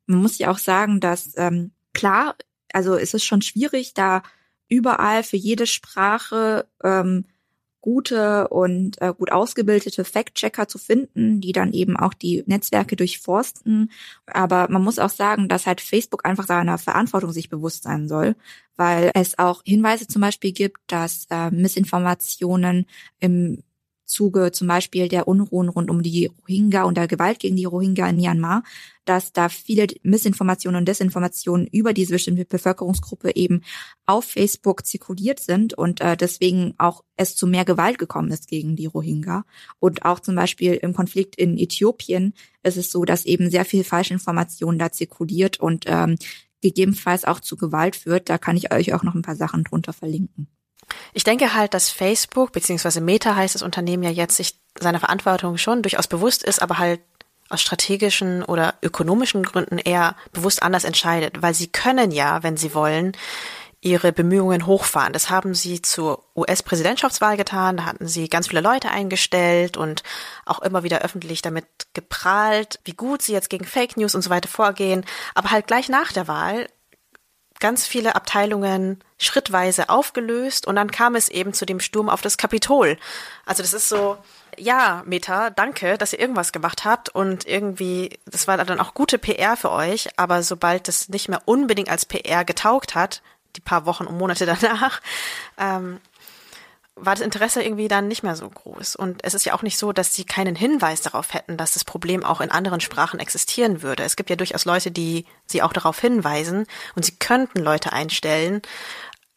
Man muss ja auch sagen, dass ähm, klar, also es ist schon schwierig, da überall für jede Sprache ähm, gute und äh, gut ausgebildete Fact-Checker zu finden, die dann eben auch die Netzwerke durchforsten. Aber man muss auch sagen, dass halt Facebook einfach seiner Verantwortung sich bewusst sein soll, weil es auch Hinweise zum Beispiel gibt, dass äh, Missinformationen im Zuge zum Beispiel der Unruhen rund um die Rohingya und der Gewalt gegen die Rohingya in Myanmar, dass da viele Missinformationen und Desinformationen über diese bestimmte Bevölkerungsgruppe eben auf Facebook zirkuliert sind und äh, deswegen auch es zu mehr Gewalt gekommen ist gegen die Rohingya. Und auch zum Beispiel im Konflikt in Äthiopien ist es so, dass eben sehr viel Falschinformation da zirkuliert und ähm, gegebenenfalls auch zu Gewalt führt. Da kann ich euch auch noch ein paar Sachen drunter verlinken. Ich denke halt, dass Facebook, beziehungsweise Meta heißt das Unternehmen ja jetzt, sich seiner Verantwortung schon durchaus bewusst ist, aber halt aus strategischen oder ökonomischen Gründen eher bewusst anders entscheidet, weil sie können ja, wenn sie wollen, ihre Bemühungen hochfahren. Das haben sie zur US-Präsidentschaftswahl getan. Da hatten sie ganz viele Leute eingestellt und auch immer wieder öffentlich damit geprahlt, wie gut sie jetzt gegen Fake News und so weiter vorgehen. Aber halt gleich nach der Wahl ganz viele Abteilungen schrittweise aufgelöst und dann kam es eben zu dem Sturm auf das Kapitol. Also das ist so, ja, Meta, danke, dass ihr irgendwas gemacht habt und irgendwie, das war dann auch gute PR für euch, aber sobald das nicht mehr unbedingt als PR getaugt hat, die paar Wochen und Monate danach, ähm, war das Interesse irgendwie dann nicht mehr so groß. Und es ist ja auch nicht so, dass sie keinen Hinweis darauf hätten, dass das Problem auch in anderen Sprachen existieren würde. Es gibt ja durchaus Leute, die sie auch darauf hinweisen und sie könnten Leute einstellen,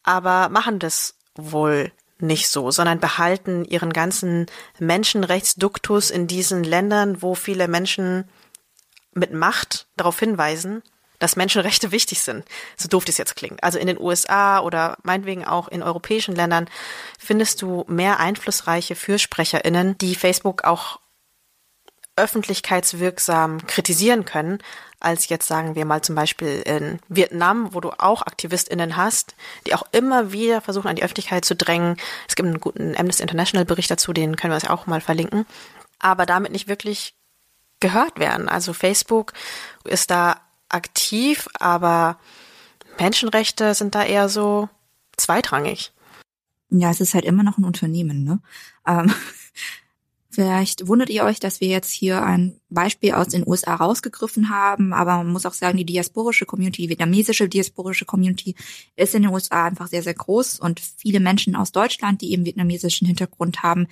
aber machen das wohl nicht so, sondern behalten ihren ganzen Menschenrechtsduktus in diesen Ländern, wo viele Menschen mit Macht darauf hinweisen, dass Menschenrechte wichtig sind. So doof das jetzt klingt. Also in den USA oder meinetwegen auch in europäischen Ländern findest du mehr einflussreiche FürsprecherInnen, die Facebook auch öffentlichkeitswirksam kritisieren können, als jetzt sagen wir mal zum Beispiel in Vietnam, wo du auch AktivistInnen hast, die auch immer wieder versuchen, an die Öffentlichkeit zu drängen. Es gibt einen guten Amnesty International Bericht dazu, den können wir uns auch mal verlinken. Aber damit nicht wirklich gehört werden. Also Facebook ist da aktiv, aber Menschenrechte sind da eher so zweitrangig. Ja, es ist halt immer noch ein Unternehmen, ne? Ähm, vielleicht wundert ihr euch, dass wir jetzt hier ein Beispiel aus den USA rausgegriffen haben, aber man muss auch sagen, die diasporische Community, die vietnamesische diasporische Community ist in den USA einfach sehr, sehr groß und viele Menschen aus Deutschland, die eben vietnamesischen Hintergrund haben,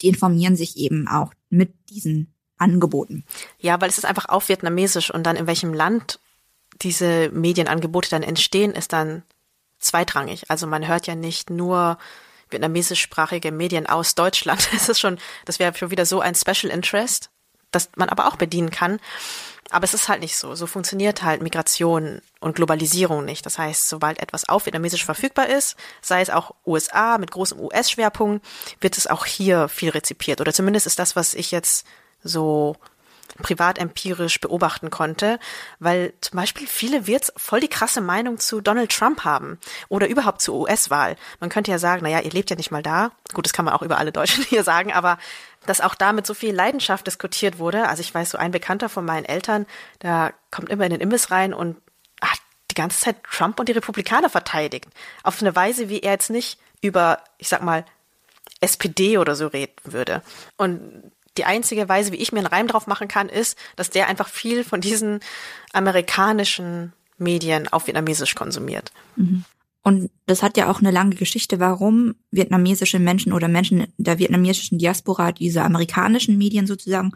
die informieren sich eben auch mit diesen Angeboten. Ja, weil es ist einfach auf Vietnamesisch und dann in welchem Land diese Medienangebote dann entstehen, ist dann zweitrangig. Also man hört ja nicht nur vietnamesischsprachige Medien aus Deutschland. Das ist schon, das wäre schon wieder so ein Special Interest, das man aber auch bedienen kann. Aber es ist halt nicht so. So funktioniert halt Migration und Globalisierung nicht. Das heißt, sobald etwas auf Vietnamesisch verfügbar ist, sei es auch USA mit großem US-Schwerpunkt, wird es auch hier viel rezipiert. Oder zumindest ist das, was ich jetzt so privat empirisch beobachten konnte, weil zum Beispiel viele Wirts voll die krasse Meinung zu Donald Trump haben oder überhaupt zur US-Wahl. Man könnte ja sagen, naja, ihr lebt ja nicht mal da. Gut, das kann man auch über alle Deutschen hier sagen, aber dass auch da mit so viel Leidenschaft diskutiert wurde. Also ich weiß, so ein Bekannter von meinen Eltern, da kommt immer in den Imbiss rein und hat die ganze Zeit Trump und die Republikaner verteidigt. Auf eine Weise, wie er jetzt nicht über, ich sag mal, SPD oder so reden würde. Und die einzige Weise, wie ich mir einen Reim drauf machen kann, ist, dass der einfach viel von diesen amerikanischen Medien auf Vietnamesisch konsumiert. Mhm. Und das hat ja auch eine lange Geschichte, warum vietnamesische Menschen oder Menschen der vietnamesischen Diaspora diese amerikanischen Medien sozusagen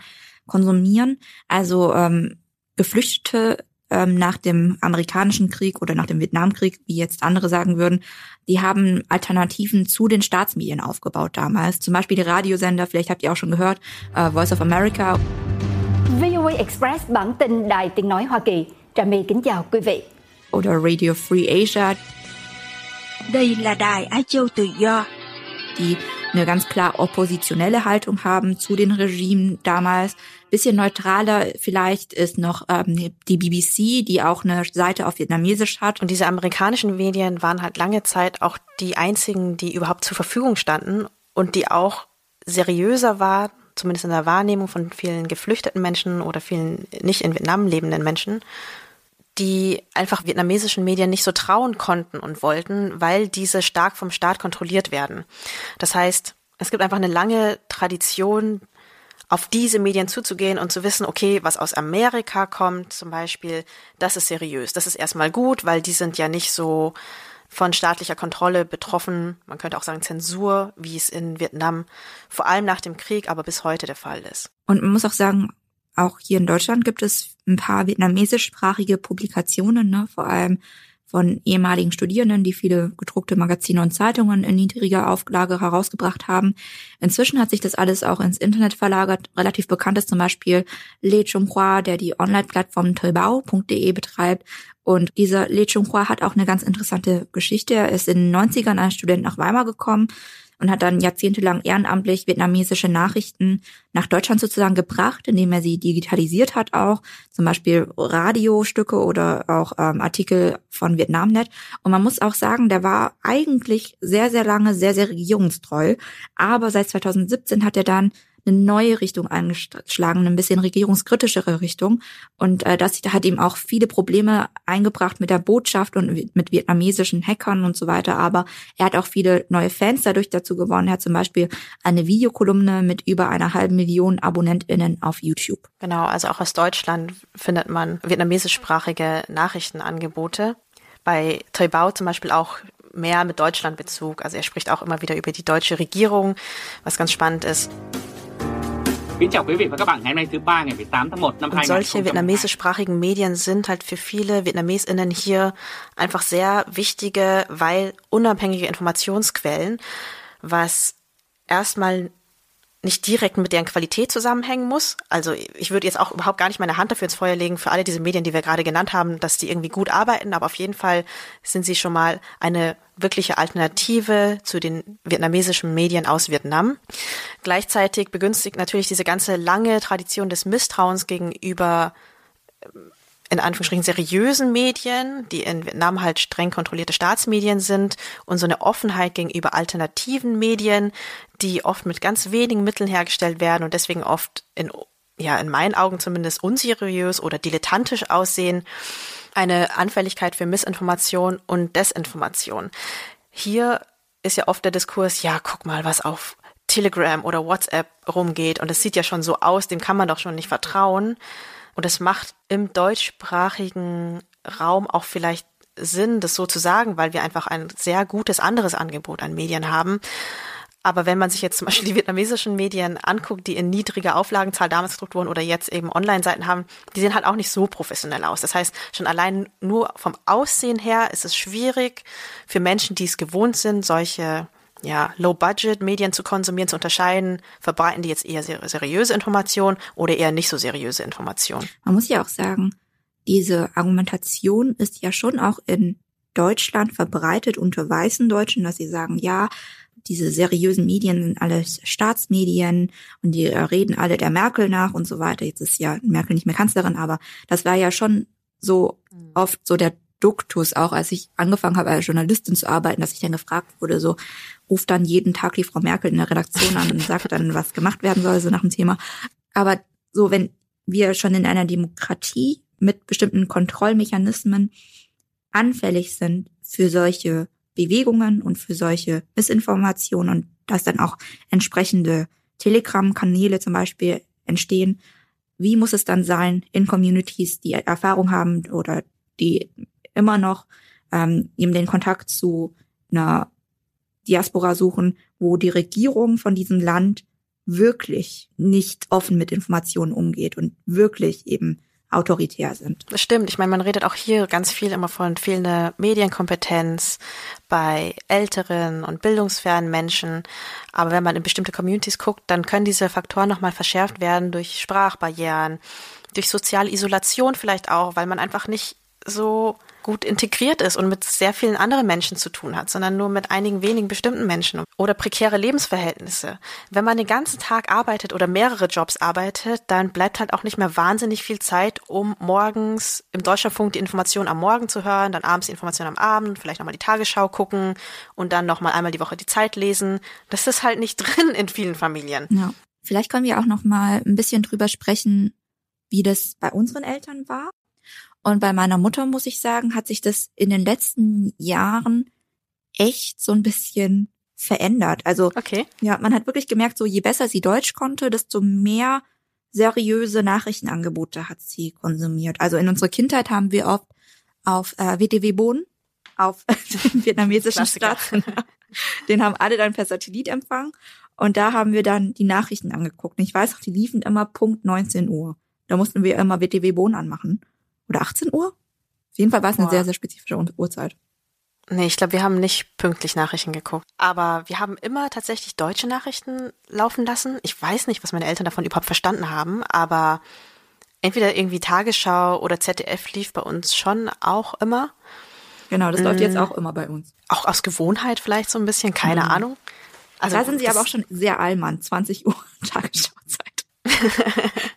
konsumieren. Also ähm, Geflüchtete ähm, nach dem amerikanischen Krieg oder nach dem Vietnamkrieg, wie jetzt andere sagen würden, die haben Alternativen zu den Staatsmedien aufgebaut damals. Zum Beispiel die Radiosender, vielleicht habt ihr auch schon gehört, uh, Voice of America. VOA Express bản tin Đài Tiếng Nói Hoa Kỳ. Trà My kính chào quý vị. Oder Radio Free Asia. Đây là Đài Á Châu Tự Do. Die eine ganz klar oppositionelle Haltung haben zu den Regimen damals. Bisschen neutraler vielleicht ist noch ähm, die BBC, die auch eine Seite auf Vietnamesisch hat. Und diese amerikanischen Medien waren halt lange Zeit auch die einzigen, die überhaupt zur Verfügung standen und die auch seriöser waren, zumindest in der Wahrnehmung von vielen geflüchteten Menschen oder vielen nicht in Vietnam lebenden Menschen die einfach vietnamesischen Medien nicht so trauen konnten und wollten, weil diese stark vom Staat kontrolliert werden. Das heißt, es gibt einfach eine lange Tradition, auf diese Medien zuzugehen und zu wissen, okay, was aus Amerika kommt zum Beispiel, das ist seriös. Das ist erstmal gut, weil die sind ja nicht so von staatlicher Kontrolle betroffen, man könnte auch sagen Zensur, wie es in Vietnam vor allem nach dem Krieg, aber bis heute der Fall ist. Und man muss auch sagen, auch hier in Deutschland gibt es ein paar vietnamesischsprachige Publikationen, ne, vor allem von ehemaligen Studierenden, die viele gedruckte Magazine und Zeitungen in niedriger Auflage herausgebracht haben. Inzwischen hat sich das alles auch ins Internet verlagert. Relativ bekannt ist zum Beispiel Le Chunghua, der die Online-Plattform toibao.de betreibt. Und dieser Le Chunghua hat auch eine ganz interessante Geschichte. Er ist in den 90ern als Student nach Weimar gekommen, und hat dann jahrzehntelang ehrenamtlich vietnamesische Nachrichten nach Deutschland sozusagen gebracht, indem er sie digitalisiert hat auch, zum Beispiel Radiostücke oder auch ähm, Artikel von Vietnamnet. Und man muss auch sagen, der war eigentlich sehr, sehr lange sehr, sehr regierungstreu, aber seit 2017 hat er dann eine neue Richtung eingeschlagen, ein bisschen regierungskritischere Richtung. Und äh, das hat ihm auch viele Probleme eingebracht mit der Botschaft und mit vietnamesischen Hackern und so weiter. Aber er hat auch viele neue Fans dadurch dazu gewonnen. Er hat zum Beispiel eine Videokolumne mit über einer halben Million AbonnentInnen auf YouTube. Genau, also auch aus Deutschland findet man vietnamesischsprachige Nachrichtenangebote. Bei Thuy Bao zum Beispiel auch mehr mit Deutschlandbezug. Also er spricht auch immer wieder über die deutsche Regierung, was ganz spannend ist. Und solche vietnamesischsprachigen Medien sind halt für viele VietnamesInnen hier einfach sehr wichtige, weil unabhängige Informationsquellen, was erstmal nicht direkt mit deren Qualität zusammenhängen muss. Also ich würde jetzt auch überhaupt gar nicht meine Hand dafür ins Feuer legen für alle diese Medien, die wir gerade genannt haben, dass die irgendwie gut arbeiten, aber auf jeden Fall sind sie schon mal eine wirkliche Alternative zu den vietnamesischen Medien aus Vietnam. Gleichzeitig begünstigt natürlich diese ganze lange Tradition des Misstrauens gegenüber in Anführungsstrichen seriösen Medien, die in Vietnam halt streng kontrollierte Staatsmedien sind und so eine Offenheit gegenüber alternativen Medien, die oft mit ganz wenigen Mitteln hergestellt werden und deswegen oft in, ja, in meinen Augen zumindest unseriös oder dilettantisch aussehen eine Anfälligkeit für Missinformation und Desinformation. Hier ist ja oft der Diskurs, ja, guck mal, was auf Telegram oder WhatsApp rumgeht und es sieht ja schon so aus, dem kann man doch schon nicht vertrauen. Und es macht im deutschsprachigen Raum auch vielleicht Sinn, das so zu sagen, weil wir einfach ein sehr gutes anderes Angebot an Medien haben. Aber wenn man sich jetzt zum Beispiel die vietnamesischen Medien anguckt, die in niedriger Auflagenzahl damals gedruckt wurden oder jetzt eben Online-Seiten haben, die sehen halt auch nicht so professionell aus. Das heißt, schon allein nur vom Aussehen her ist es schwierig für Menschen, die es gewohnt sind, solche ja, Low-Budget-Medien zu konsumieren, zu unterscheiden, verbreiten die jetzt eher seriöse Informationen oder eher nicht so seriöse Informationen. Man muss ja auch sagen, diese Argumentation ist ja schon auch in Deutschland verbreitet unter weißen Deutschen, dass sie sagen, ja, diese seriösen Medien sind alles Staatsmedien und die äh, reden alle der Merkel nach und so weiter. Jetzt ist ja Merkel nicht mehr Kanzlerin, aber das war ja schon so mhm. oft so der Duktus, auch als ich angefangen habe, als Journalistin zu arbeiten, dass ich dann gefragt wurde, so ruft dann jeden Tag die Frau Merkel in der Redaktion an und sagt dann, was gemacht werden soll, so nach dem Thema. Aber so, wenn wir schon in einer Demokratie mit bestimmten Kontrollmechanismen anfällig sind für solche Bewegungen und für solche Missinformationen und dass dann auch entsprechende Telegram-Kanäle zum Beispiel entstehen. Wie muss es dann sein in Communities, die Erfahrung haben oder die immer noch ähm, eben den Kontakt zu einer Diaspora suchen, wo die Regierung von diesem Land wirklich nicht offen mit Informationen umgeht und wirklich eben autoritär sind. Das stimmt. Ich meine, man redet auch hier ganz viel immer von fehlender Medienkompetenz bei älteren und bildungsfernen Menschen. Aber wenn man in bestimmte Communities guckt, dann können diese Faktoren nochmal verschärft werden durch Sprachbarrieren, durch soziale Isolation vielleicht auch, weil man einfach nicht so gut integriert ist und mit sehr vielen anderen Menschen zu tun hat, sondern nur mit einigen wenigen bestimmten Menschen oder prekäre Lebensverhältnisse. Wenn man den ganzen Tag arbeitet oder mehrere Jobs arbeitet, dann bleibt halt auch nicht mehr wahnsinnig viel Zeit, um morgens im Deutschlandfunk die Information am Morgen zu hören, dann abends die Information am Abend, vielleicht nochmal die Tagesschau gucken und dann nochmal einmal die Woche die Zeit lesen. Das ist halt nicht drin in vielen Familien. Ja. Vielleicht können wir auch noch mal ein bisschen drüber sprechen, wie das bei unseren Eltern war. Und bei meiner Mutter, muss ich sagen, hat sich das in den letzten Jahren echt so ein bisschen verändert. Also, okay. ja, man hat wirklich gemerkt, so je besser sie Deutsch konnte, desto mehr seriöse Nachrichtenangebote hat sie konsumiert. Also in unserer Kindheit haben wir oft auf äh, WTW Boden, auf den vietnamesischen Staatssender, den haben alle dann per Satellit empfangen. Und da haben wir dann die Nachrichten angeguckt. Ich weiß auch, die liefen immer Punkt 19 Uhr. Da mussten wir immer WTW Bohnen anmachen oder 18 Uhr. Auf jeden Fall war es eine sehr, sehr spezifische Uhrzeit. Nee, ich glaube, wir haben nicht pünktlich Nachrichten geguckt. Aber wir haben immer tatsächlich deutsche Nachrichten laufen lassen. Ich weiß nicht, was meine Eltern davon überhaupt verstanden haben, aber entweder irgendwie Tagesschau oder ZDF lief bei uns schon auch immer. Genau, das mm. läuft jetzt mm. auch immer bei uns. Auch aus Gewohnheit vielleicht so ein bisschen, keine mm. Ahnung. Also da sind sie aber auch schon sehr allmann, 20 Uhr Tagesschauzeit.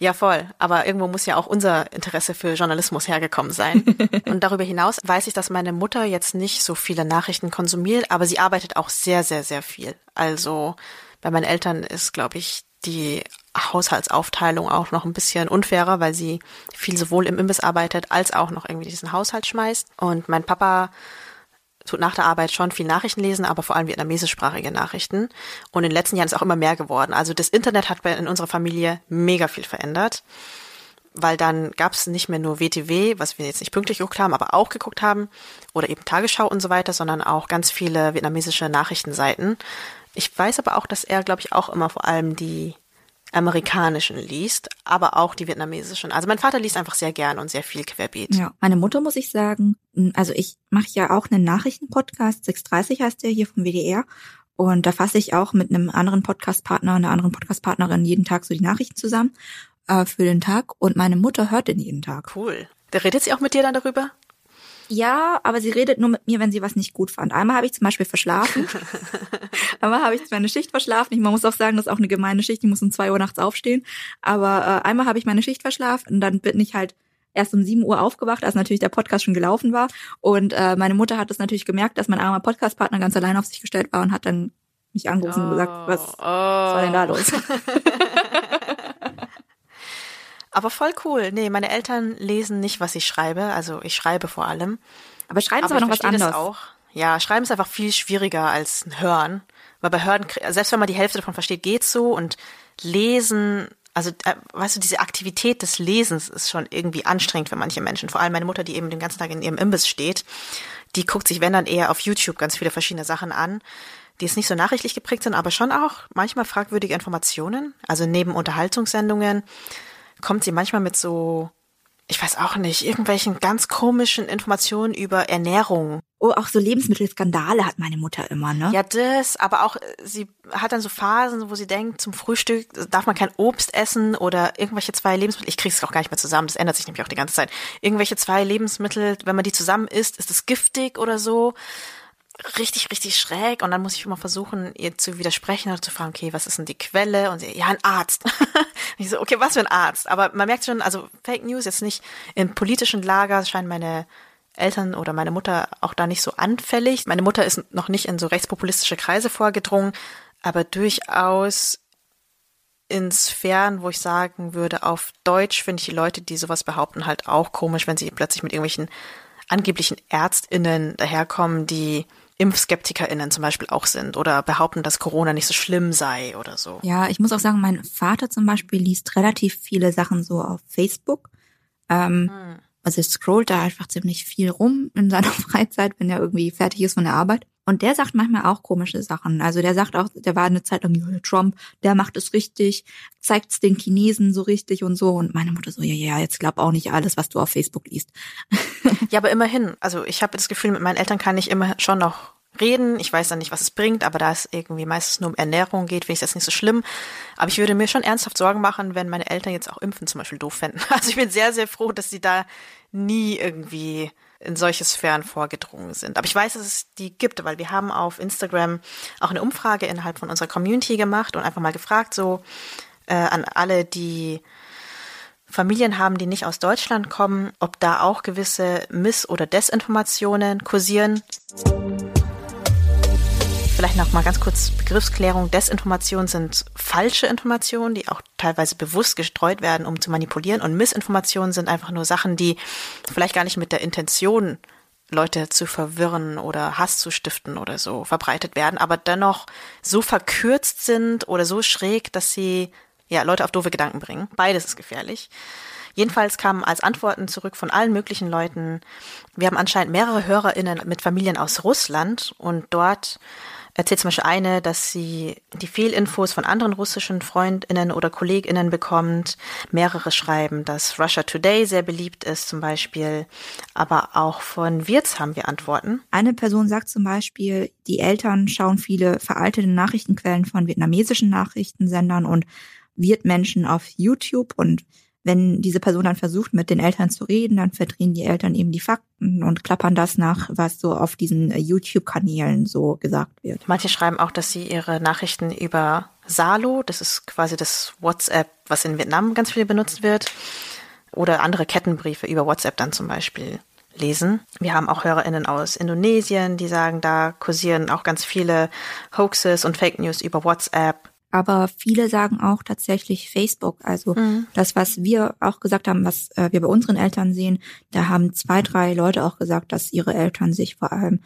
Ja, voll. Aber irgendwo muss ja auch unser Interesse für Journalismus hergekommen sein. Und darüber hinaus weiß ich, dass meine Mutter jetzt nicht so viele Nachrichten konsumiert, aber sie arbeitet auch sehr, sehr, sehr viel. Also bei meinen Eltern ist, glaube ich, die Haushaltsaufteilung auch noch ein bisschen unfairer, weil sie viel sowohl im Imbiss arbeitet als auch noch irgendwie diesen Haushalt schmeißt. Und mein Papa nach der Arbeit schon viel Nachrichten lesen, aber vor allem vietnamesischsprachige Nachrichten. Und in den letzten Jahren ist auch immer mehr geworden. Also das Internet hat in unserer Familie mega viel verändert, weil dann gab es nicht mehr nur WTW, was wir jetzt nicht pünktlich geguckt haben, aber auch geguckt haben, oder eben Tagesschau und so weiter, sondern auch ganz viele vietnamesische Nachrichtenseiten. Ich weiß aber auch, dass er, glaube ich, auch immer vor allem die amerikanischen liest, aber auch die vietnamesischen. Also mein Vater liest einfach sehr gern und sehr viel querbeet. Ja, meine Mutter muss ich sagen, also ich mache ja auch einen Nachrichtenpodcast, 630 heißt der hier vom WDR. Und da fasse ich auch mit einem anderen Podcastpartner, einer anderen Podcastpartnerin jeden Tag so die Nachrichten zusammen äh, für den Tag. Und meine Mutter hört den jeden Tag. Cool. Der redet sie auch mit dir dann darüber? Ja, aber sie redet nur mit mir, wenn sie was nicht gut fand. Einmal habe ich zum Beispiel verschlafen. einmal habe ich meine Schicht verschlafen. Ich, man muss auch sagen, das ist auch eine gemeine Schicht. Ich muss um zwei Uhr nachts aufstehen. Aber äh, einmal habe ich meine Schicht verschlafen und dann bin ich halt erst um sieben Uhr aufgewacht, als natürlich der Podcast schon gelaufen war. Und äh, meine Mutter hat das natürlich gemerkt, dass mein armer Podcastpartner ganz allein auf sich gestellt war und hat dann mich angerufen oh, und gesagt, was, oh. was war denn da los? Aber voll cool. Nee, meine Eltern lesen nicht, was ich schreibe. Also ich schreibe vor allem. Aber schreiben ist aber noch was anderes. auch. Ja, schreiben ist einfach viel schwieriger als hören. Weil bei Hören, selbst wenn man die Hälfte davon versteht, geht's so. Und lesen, also äh, weißt du, diese Aktivität des Lesens ist schon irgendwie anstrengend für manche Menschen. Vor allem meine Mutter, die eben den ganzen Tag in ihrem Imbiss steht, die guckt sich, wenn dann eher auf YouTube ganz viele verschiedene Sachen an, die jetzt nicht so nachrichtlich geprägt sind, aber schon auch manchmal fragwürdige Informationen. Also neben Unterhaltungssendungen kommt sie manchmal mit so, ich weiß auch nicht, irgendwelchen ganz komischen Informationen über Ernährung. Oh, auch so Lebensmittelskandale hat meine Mutter immer, ne? Ja, das, aber auch, sie hat dann so Phasen, wo sie denkt, zum Frühstück darf man kein Obst essen oder irgendwelche zwei Lebensmittel, ich krieg's auch gar nicht mehr zusammen, das ändert sich nämlich auch die ganze Zeit. Irgendwelche zwei Lebensmittel, wenn man die zusammen isst, ist es giftig oder so richtig, richtig schräg und dann muss ich immer versuchen, ihr zu widersprechen oder zu fragen, okay, was ist denn die Quelle? Und sie, ja, ein Arzt. ich so, okay, was für ein Arzt? Aber man merkt schon, also Fake News jetzt nicht im politischen Lager scheinen meine Eltern oder meine Mutter auch da nicht so anfällig. Meine Mutter ist noch nicht in so rechtspopulistische Kreise vorgedrungen, aber durchaus in Sphären, wo ich sagen würde, auf Deutsch finde ich die Leute, die sowas behaupten, halt auch komisch, wenn sie plötzlich mit irgendwelchen angeblichen ÄrztInnen daherkommen, die ImpfskeptikerInnen zum Beispiel auch sind oder behaupten, dass Corona nicht so schlimm sei oder so. Ja, ich muss auch sagen, mein Vater zum Beispiel liest relativ viele Sachen so auf Facebook. Ähm, hm. Also er scrollt da einfach ziemlich viel rum in seiner Freizeit, wenn er irgendwie fertig ist von der Arbeit. Und der sagt manchmal auch komische Sachen. Also der sagt auch, der war eine Zeit lang, Trump, der macht es richtig, zeigt es den Chinesen so richtig und so. Und meine Mutter so, ja, ja, jetzt glaub auch nicht alles, was du auf Facebook liest. ja, aber immerhin. Also ich habe das Gefühl, mit meinen Eltern kann ich immer schon noch reden. Ich weiß dann nicht, was es bringt, aber da es irgendwie meistens nur um Ernährung geht, finde ich das nicht so schlimm. Aber ich würde mir schon ernsthaft Sorgen machen, wenn meine Eltern jetzt auch Impfen zum Beispiel doof fänden. Also ich bin sehr, sehr froh, dass sie da nie irgendwie in solche Sphären vorgedrungen sind. Aber ich weiß, dass es die gibt, weil wir haben auf Instagram auch eine Umfrage innerhalb von unserer Community gemacht und einfach mal gefragt, so äh, an alle, die Familien haben, die nicht aus Deutschland kommen, ob da auch gewisse Miss- oder Desinformationen kursieren. Vielleicht noch mal ganz kurz Begriffsklärung. Desinformationen sind falsche Informationen, die auch teilweise bewusst gestreut werden, um zu manipulieren. Und Missinformationen sind einfach nur Sachen, die vielleicht gar nicht mit der Intention Leute zu verwirren oder Hass zu stiften oder so verbreitet werden, aber dennoch so verkürzt sind oder so schräg, dass sie ja Leute auf doofe Gedanken bringen. Beides ist gefährlich. Jedenfalls kamen als Antworten zurück von allen möglichen Leuten. Wir haben anscheinend mehrere HörerInnen mit Familien aus Russland und dort erzählt zum Beispiel eine, dass sie die Fehlinfos von anderen russischen Freundinnen oder Kolleginnen bekommt. Mehrere schreiben, dass Russia Today sehr beliebt ist zum Beispiel. Aber auch von Wirz haben wir Antworten. Eine Person sagt zum Beispiel, die Eltern schauen viele veraltete Nachrichtenquellen von vietnamesischen Nachrichtensendern und Wirtmenschen auf YouTube und wenn diese Person dann versucht, mit den Eltern zu reden, dann verdrehen die Eltern eben die Fakten und klappern das nach, was so auf diesen YouTube-Kanälen so gesagt wird. Manche schreiben auch, dass sie ihre Nachrichten über Salo, das ist quasi das WhatsApp, was in Vietnam ganz viel benutzt wird, oder andere Kettenbriefe über WhatsApp dann zum Beispiel lesen. Wir haben auch HörerInnen aus Indonesien, die sagen, da kursieren auch ganz viele Hoaxes und Fake News über WhatsApp. Aber viele sagen auch tatsächlich Facebook. Also mhm. das, was wir auch gesagt haben, was äh, wir bei unseren Eltern sehen, da haben zwei, drei Leute auch gesagt, dass ihre Eltern sich vor allem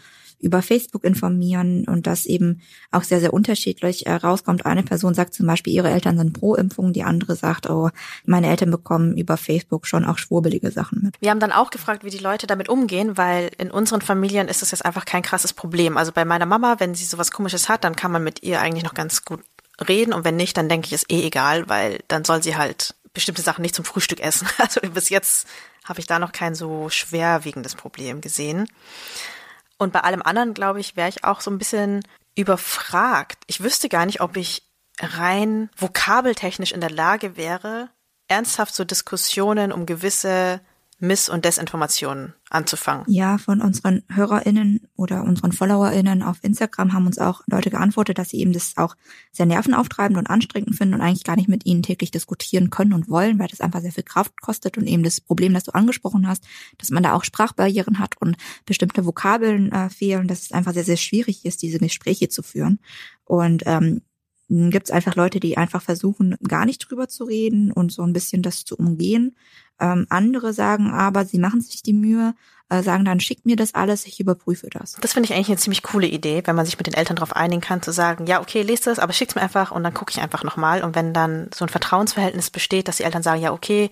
über Facebook informieren und das eben auch sehr, sehr unterschiedlich äh, rauskommt. Eine Person sagt zum Beispiel, ihre Eltern sind pro Impfung, die andere sagt, oh, meine Eltern bekommen über Facebook schon auch schwurbelige Sachen mit. Wir haben dann auch gefragt, wie die Leute damit umgehen, weil in unseren Familien ist das jetzt einfach kein krasses Problem. Also bei meiner Mama, wenn sie sowas komisches hat, dann kann man mit ihr eigentlich noch ganz gut reden und wenn nicht, dann denke ich, ist eh egal, weil dann soll sie halt bestimmte Sachen nicht zum Frühstück essen. Also bis jetzt habe ich da noch kein so schwerwiegendes Problem gesehen. Und bei allem anderen, glaube ich, wäre ich auch so ein bisschen überfragt. Ich wüsste gar nicht, ob ich rein vokabeltechnisch in der Lage wäre, ernsthaft so Diskussionen um gewisse Miss- und Desinformationen anzufangen. Ja, von unseren HörerInnen oder unseren FollowerInnen auf Instagram haben uns auch Leute geantwortet, dass sie eben das auch sehr nervenaufreibend und anstrengend finden und eigentlich gar nicht mit ihnen täglich diskutieren können und wollen, weil das einfach sehr viel Kraft kostet und eben das Problem, das du angesprochen hast, dass man da auch Sprachbarrieren hat und bestimmte Vokabeln äh, fehlen, dass es einfach sehr, sehr schwierig ist, diese Gespräche zu führen. Und ähm, gibt es einfach Leute, die einfach versuchen, gar nicht drüber zu reden und so ein bisschen das zu umgehen. Ähm, andere sagen aber, sie machen sich die Mühe, äh, sagen dann, schickt mir das alles, ich überprüfe das. Das finde ich eigentlich eine ziemlich coole Idee, wenn man sich mit den Eltern darauf einigen kann, zu sagen, ja, okay, lest das, aber schickt's mir einfach und dann gucke ich einfach nochmal. Und wenn dann so ein Vertrauensverhältnis besteht, dass die Eltern sagen, ja, okay,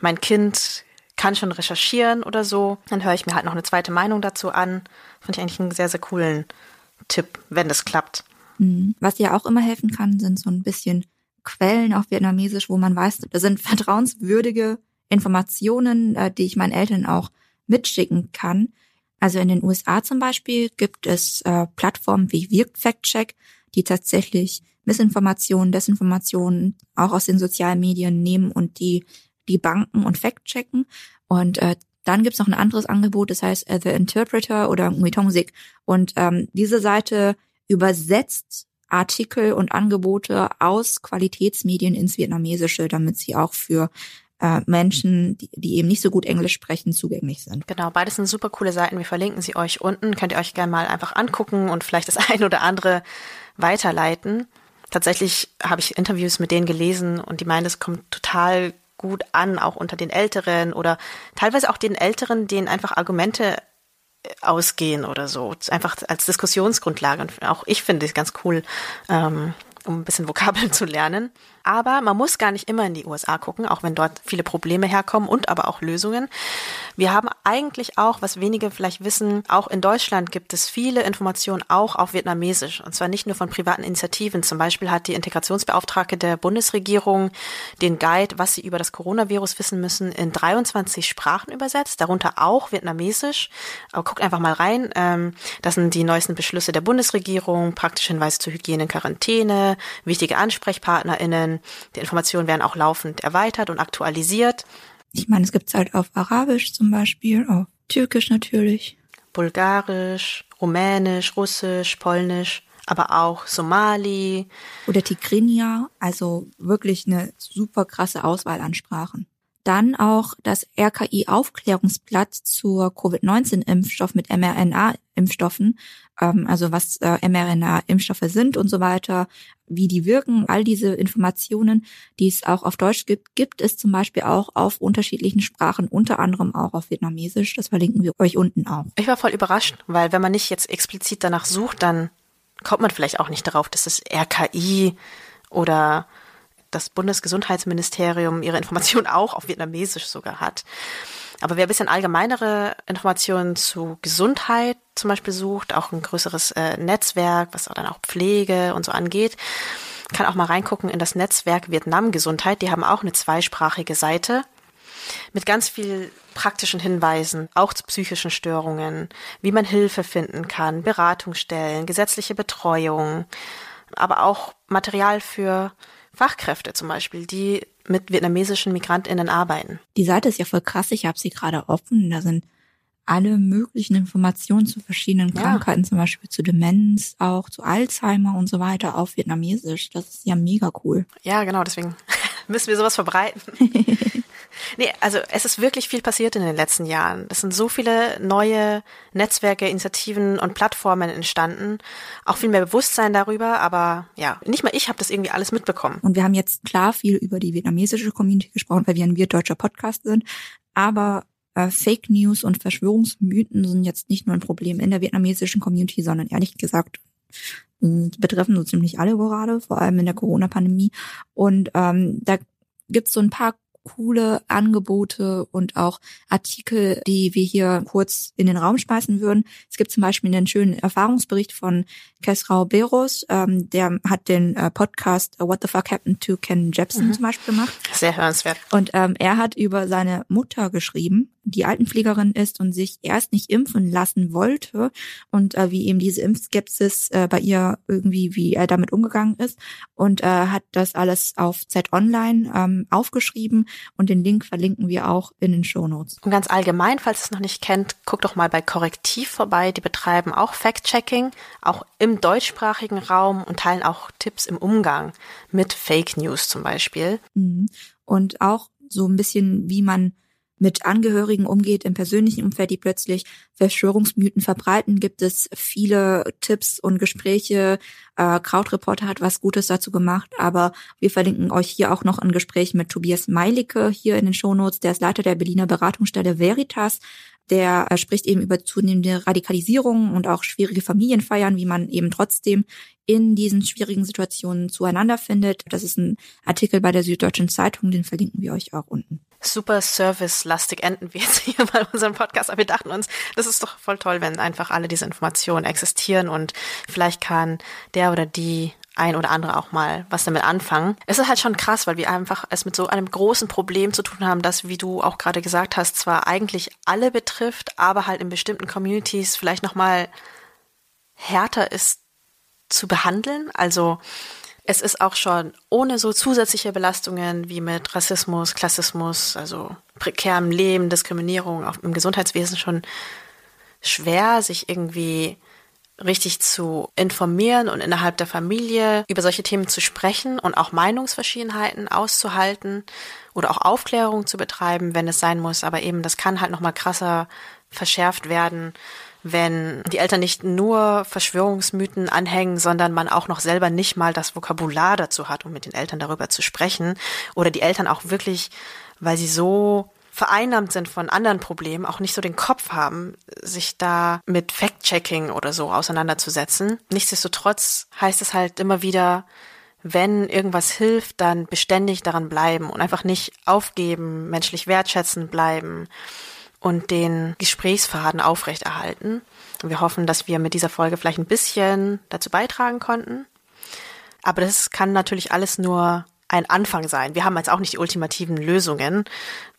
mein Kind kann schon recherchieren oder so, dann höre ich mir halt noch eine zweite Meinung dazu an. Finde ich eigentlich einen sehr, sehr coolen Tipp, wenn das klappt. Mhm. Was ja auch immer helfen kann, sind so ein bisschen Quellen auf Vietnamesisch, wo man weiß, da sind vertrauenswürdige Informationen, äh, die ich meinen Eltern auch mitschicken kann. Also in den USA zum Beispiel gibt es äh, Plattformen wie Wirkt Fact Check, die tatsächlich Missinformationen, Desinformationen auch aus den sozialen Medien nehmen und die die Banken und Fact checken. Und äh, dann gibt's noch ein anderes Angebot, das heißt äh, The Interpreter oder Muitong-Sik. Und ähm, diese Seite übersetzt Artikel und Angebote aus Qualitätsmedien ins Vietnamesische, damit sie auch für äh, Menschen, die, die eben nicht so gut Englisch sprechen, zugänglich sind. Genau, beides sind super coole Seiten. Wir verlinken sie euch unten. Könnt ihr euch gerne mal einfach angucken und vielleicht das ein oder andere weiterleiten. Tatsächlich habe ich Interviews mit denen gelesen und die meinen, es kommt total gut an, auch unter den Älteren oder teilweise auch den Älteren, denen einfach Argumente ausgehen oder so. Einfach als Diskussionsgrundlage. Und auch ich finde es ganz cool, ähm, um ein bisschen Vokabeln zu lernen. Aber man muss gar nicht immer in die USA gucken, auch wenn dort viele Probleme herkommen und aber auch Lösungen. Wir haben eigentlich auch, was wenige vielleicht wissen, auch in Deutschland gibt es viele Informationen auch auf Vietnamesisch. Und zwar nicht nur von privaten Initiativen. Zum Beispiel hat die Integrationsbeauftragte der Bundesregierung den Guide, was sie über das Coronavirus wissen müssen, in 23 Sprachen übersetzt, darunter auch Vietnamesisch. Aber guckt einfach mal rein. Ähm, das sind die neuesten Beschlüsse der Bundesregierung, praktische Hinweise zur Hygiene, Quarantäne, wichtige AnsprechpartnerInnen, die Informationen werden auch laufend erweitert und aktualisiert. Ich meine, es gibt es halt auf Arabisch zum Beispiel, auf Türkisch natürlich. Bulgarisch, Rumänisch, Russisch, Polnisch, aber auch Somali. Oder Tigrinya, also wirklich eine super krasse Auswahl an Sprachen. Dann auch das RKI-Aufklärungsblatt zur Covid-19-Impfstoff mit mRNA-Impfstoffen, ähm, also was äh, mRNA-Impfstoffe sind und so weiter, wie die wirken, all diese Informationen, die es auch auf Deutsch gibt, gibt es zum Beispiel auch auf unterschiedlichen Sprachen, unter anderem auch auf Vietnamesisch. Das verlinken wir euch unten auch. Ich war voll überrascht, weil wenn man nicht jetzt explizit danach sucht, dann kommt man vielleicht auch nicht darauf, dass es RKI oder das Bundesgesundheitsministerium ihre Informationen auch auf Vietnamesisch sogar hat. Aber wer ein bisschen allgemeinere Informationen zu Gesundheit zum Beispiel sucht, auch ein größeres äh, Netzwerk, was auch dann auch Pflege und so angeht, kann auch mal reingucken in das Netzwerk Vietnam Gesundheit. Die haben auch eine zweisprachige Seite mit ganz viel praktischen Hinweisen, auch zu psychischen Störungen, wie man Hilfe finden kann, Beratungsstellen, gesetzliche Betreuung, aber auch Material für Fachkräfte zum Beispiel, die mit vietnamesischen MigrantInnen arbeiten. Die Seite ist ja voll krass, ich habe sie gerade offen. Da sind alle möglichen Informationen zu verschiedenen Ja. Krankheiten, zum Beispiel zu Demenz, auch zu Alzheimer und so weiter auf Vietnamesisch. Das ist ja mega cool. Ja, genau, deswegen müssen wir sowas verbreiten. nee, also es ist wirklich viel passiert in den letzten Jahren. Es sind so viele neue Netzwerke, Initiativen und Plattformen entstanden. Auch viel mehr Bewusstsein darüber, aber ja, nicht mal ich habe das irgendwie alles mitbekommen. Und wir haben jetzt klar viel über die vietnamesische Community gesprochen, weil wir ein wir-deutscher Podcast sind. Aber äh, Fake News und Verschwörungsmythen sind jetzt nicht nur ein Problem in der vietnamesischen Community, sondern ehrlich gesagt die betreffen so ziemlich alle gerade, vor allem in der Corona-Pandemie. Und ähm, da gibt's so ein paar coole Angebote und auch Artikel, die wir hier kurz in den Raum schmeißen würden. Es gibt zum Beispiel einen schönen Erfahrungsbericht von Kesrau Beros, ähm, der hat den äh, Podcast What the Fuck Happened to Ken Jepsen Mhm. zum Beispiel gemacht. Sehr hörenswert. Und ähm, er hat über seine Mutter geschrieben, die Altenpflegerin ist und sich erst nicht impfen lassen wollte und äh, wie eben diese Impfskepsis äh, bei ihr irgendwie, wie er damit umgegangen ist und äh, hat das alles auf Z Online ähm, aufgeschrieben und den Link verlinken wir auch in den Show Notes. Und ganz allgemein, falls ihr es noch nicht kennt, guckt doch mal bei Korrektiv vorbei. Die betreiben auch Fact-Checking, auch im deutschsprachigen Raum und teilen auch Tipps im Umgang mit Fake News zum Beispiel. Mhm. Und auch so ein bisschen, wie man mit Angehörigen umgeht im persönlichen Umfeld, die plötzlich Verschwörungsmythen verbreiten, gibt es viele Tipps und Gespräche. Äh, Krautreporter hat was Gutes dazu gemacht, aber wir verlinken euch hier auch noch ein Gespräch mit Tobias Meilicke hier in den Shownotes. Der ist Leiter der Berliner Beratungsstelle Veritas. Der äh, spricht eben über zunehmende Radikalisierung und auch schwierige Familienfeiern, wie man eben trotzdem in diesen schwierigen Situationen zueinander findet. Das ist ein Artikel bei der Süddeutschen Zeitung, den verlinken wir euch auch unten. Super service-lastig enden wir jetzt hier mal unseren Podcast, aber wir dachten uns, das ist doch voll toll, wenn einfach alle diese Informationen existieren und vielleicht kann der oder die ein oder andere auch mal was damit anfangen. Es ist halt schon krass, weil wir einfach es mit so einem großen Problem zu tun haben, das, wie du auch gerade gesagt hast, zwar eigentlich alle betrifft, aber halt in bestimmten Communities vielleicht nochmal härter ist zu behandeln. Also es ist auch schon ohne so zusätzliche Belastungen wie mit Rassismus, Klassismus, also prekärem Leben, Diskriminierung auch im Gesundheitswesen schon schwer, sich irgendwie richtig zu informieren und innerhalb der Familie über solche Themen zu sprechen und auch Meinungsverschiedenheiten auszuhalten oder auch Aufklärung zu betreiben, wenn es sein muss. Aber eben, das kann halt nochmal krasser verschärft werden, wenn die Eltern nicht nur Verschwörungsmythen anhängen, sondern man auch noch selber nicht mal das Vokabular dazu hat, um mit den Eltern darüber zu sprechen. Oder die Eltern auch wirklich, weil sie so vereinnahmt sind von anderen Problemen, auch nicht so den Kopf haben, sich da mit Fact-Checking oder so auseinanderzusetzen. Nichtsdestotrotz heißt es halt immer wieder, wenn irgendwas hilft, dann beständig daran bleiben und einfach nicht aufgeben, menschlich wertschätzend bleiben und den Gesprächsfaden aufrechterhalten. Und wir hoffen, dass wir mit dieser Folge vielleicht ein bisschen dazu beitragen konnten. Aber das kann natürlich alles nur ein Anfang sein. Wir haben jetzt auch nicht die ultimativen Lösungen,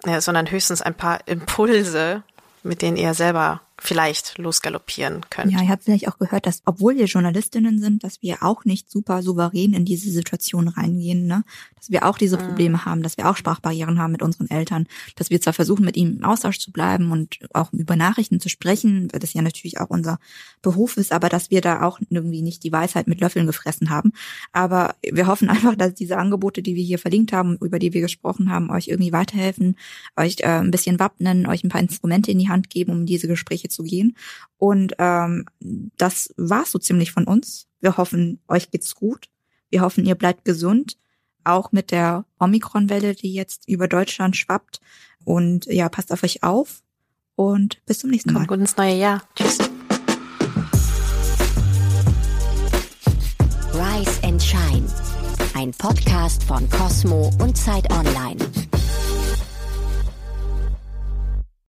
äh, sondern höchstens ein paar Impulse, mit denen ihr selber vielleicht losgaloppieren könnt. Ja, ihr habt vielleicht auch gehört, dass obwohl wir Journalistinnen sind, dass wir auch nicht super souverän in diese Situation reingehen, ne? Dass wir auch diese Mhm. Probleme haben, dass wir auch Sprachbarrieren haben mit unseren Eltern, dass wir zwar versuchen, mit ihnen im Austausch zu bleiben und auch über Nachrichten zu sprechen, weil das ja natürlich auch unser Beruf ist, aber dass wir da auch irgendwie nicht die Weisheit mit Löffeln gefressen haben. Aber wir hoffen einfach, dass diese Angebote, die wir hier verlinkt haben, über die wir gesprochen haben, euch irgendwie weiterhelfen, euch äh, ein bisschen wappnen, euch ein paar Instrumente in die Hand geben, um diese Gespräche zu gehen. Und ähm, das war's so ziemlich von uns. Wir hoffen, euch geht's gut. Wir hoffen, ihr bleibt gesund, auch mit der Omikron-Welle, die jetzt über Deutschland schwappt. Und ja, passt auf euch auf und bis zum nächsten Mal. Kommt gut ins neue Jahr. Tschüss. Rise and Shine, ein Podcast von Cosmo und Zeit Online.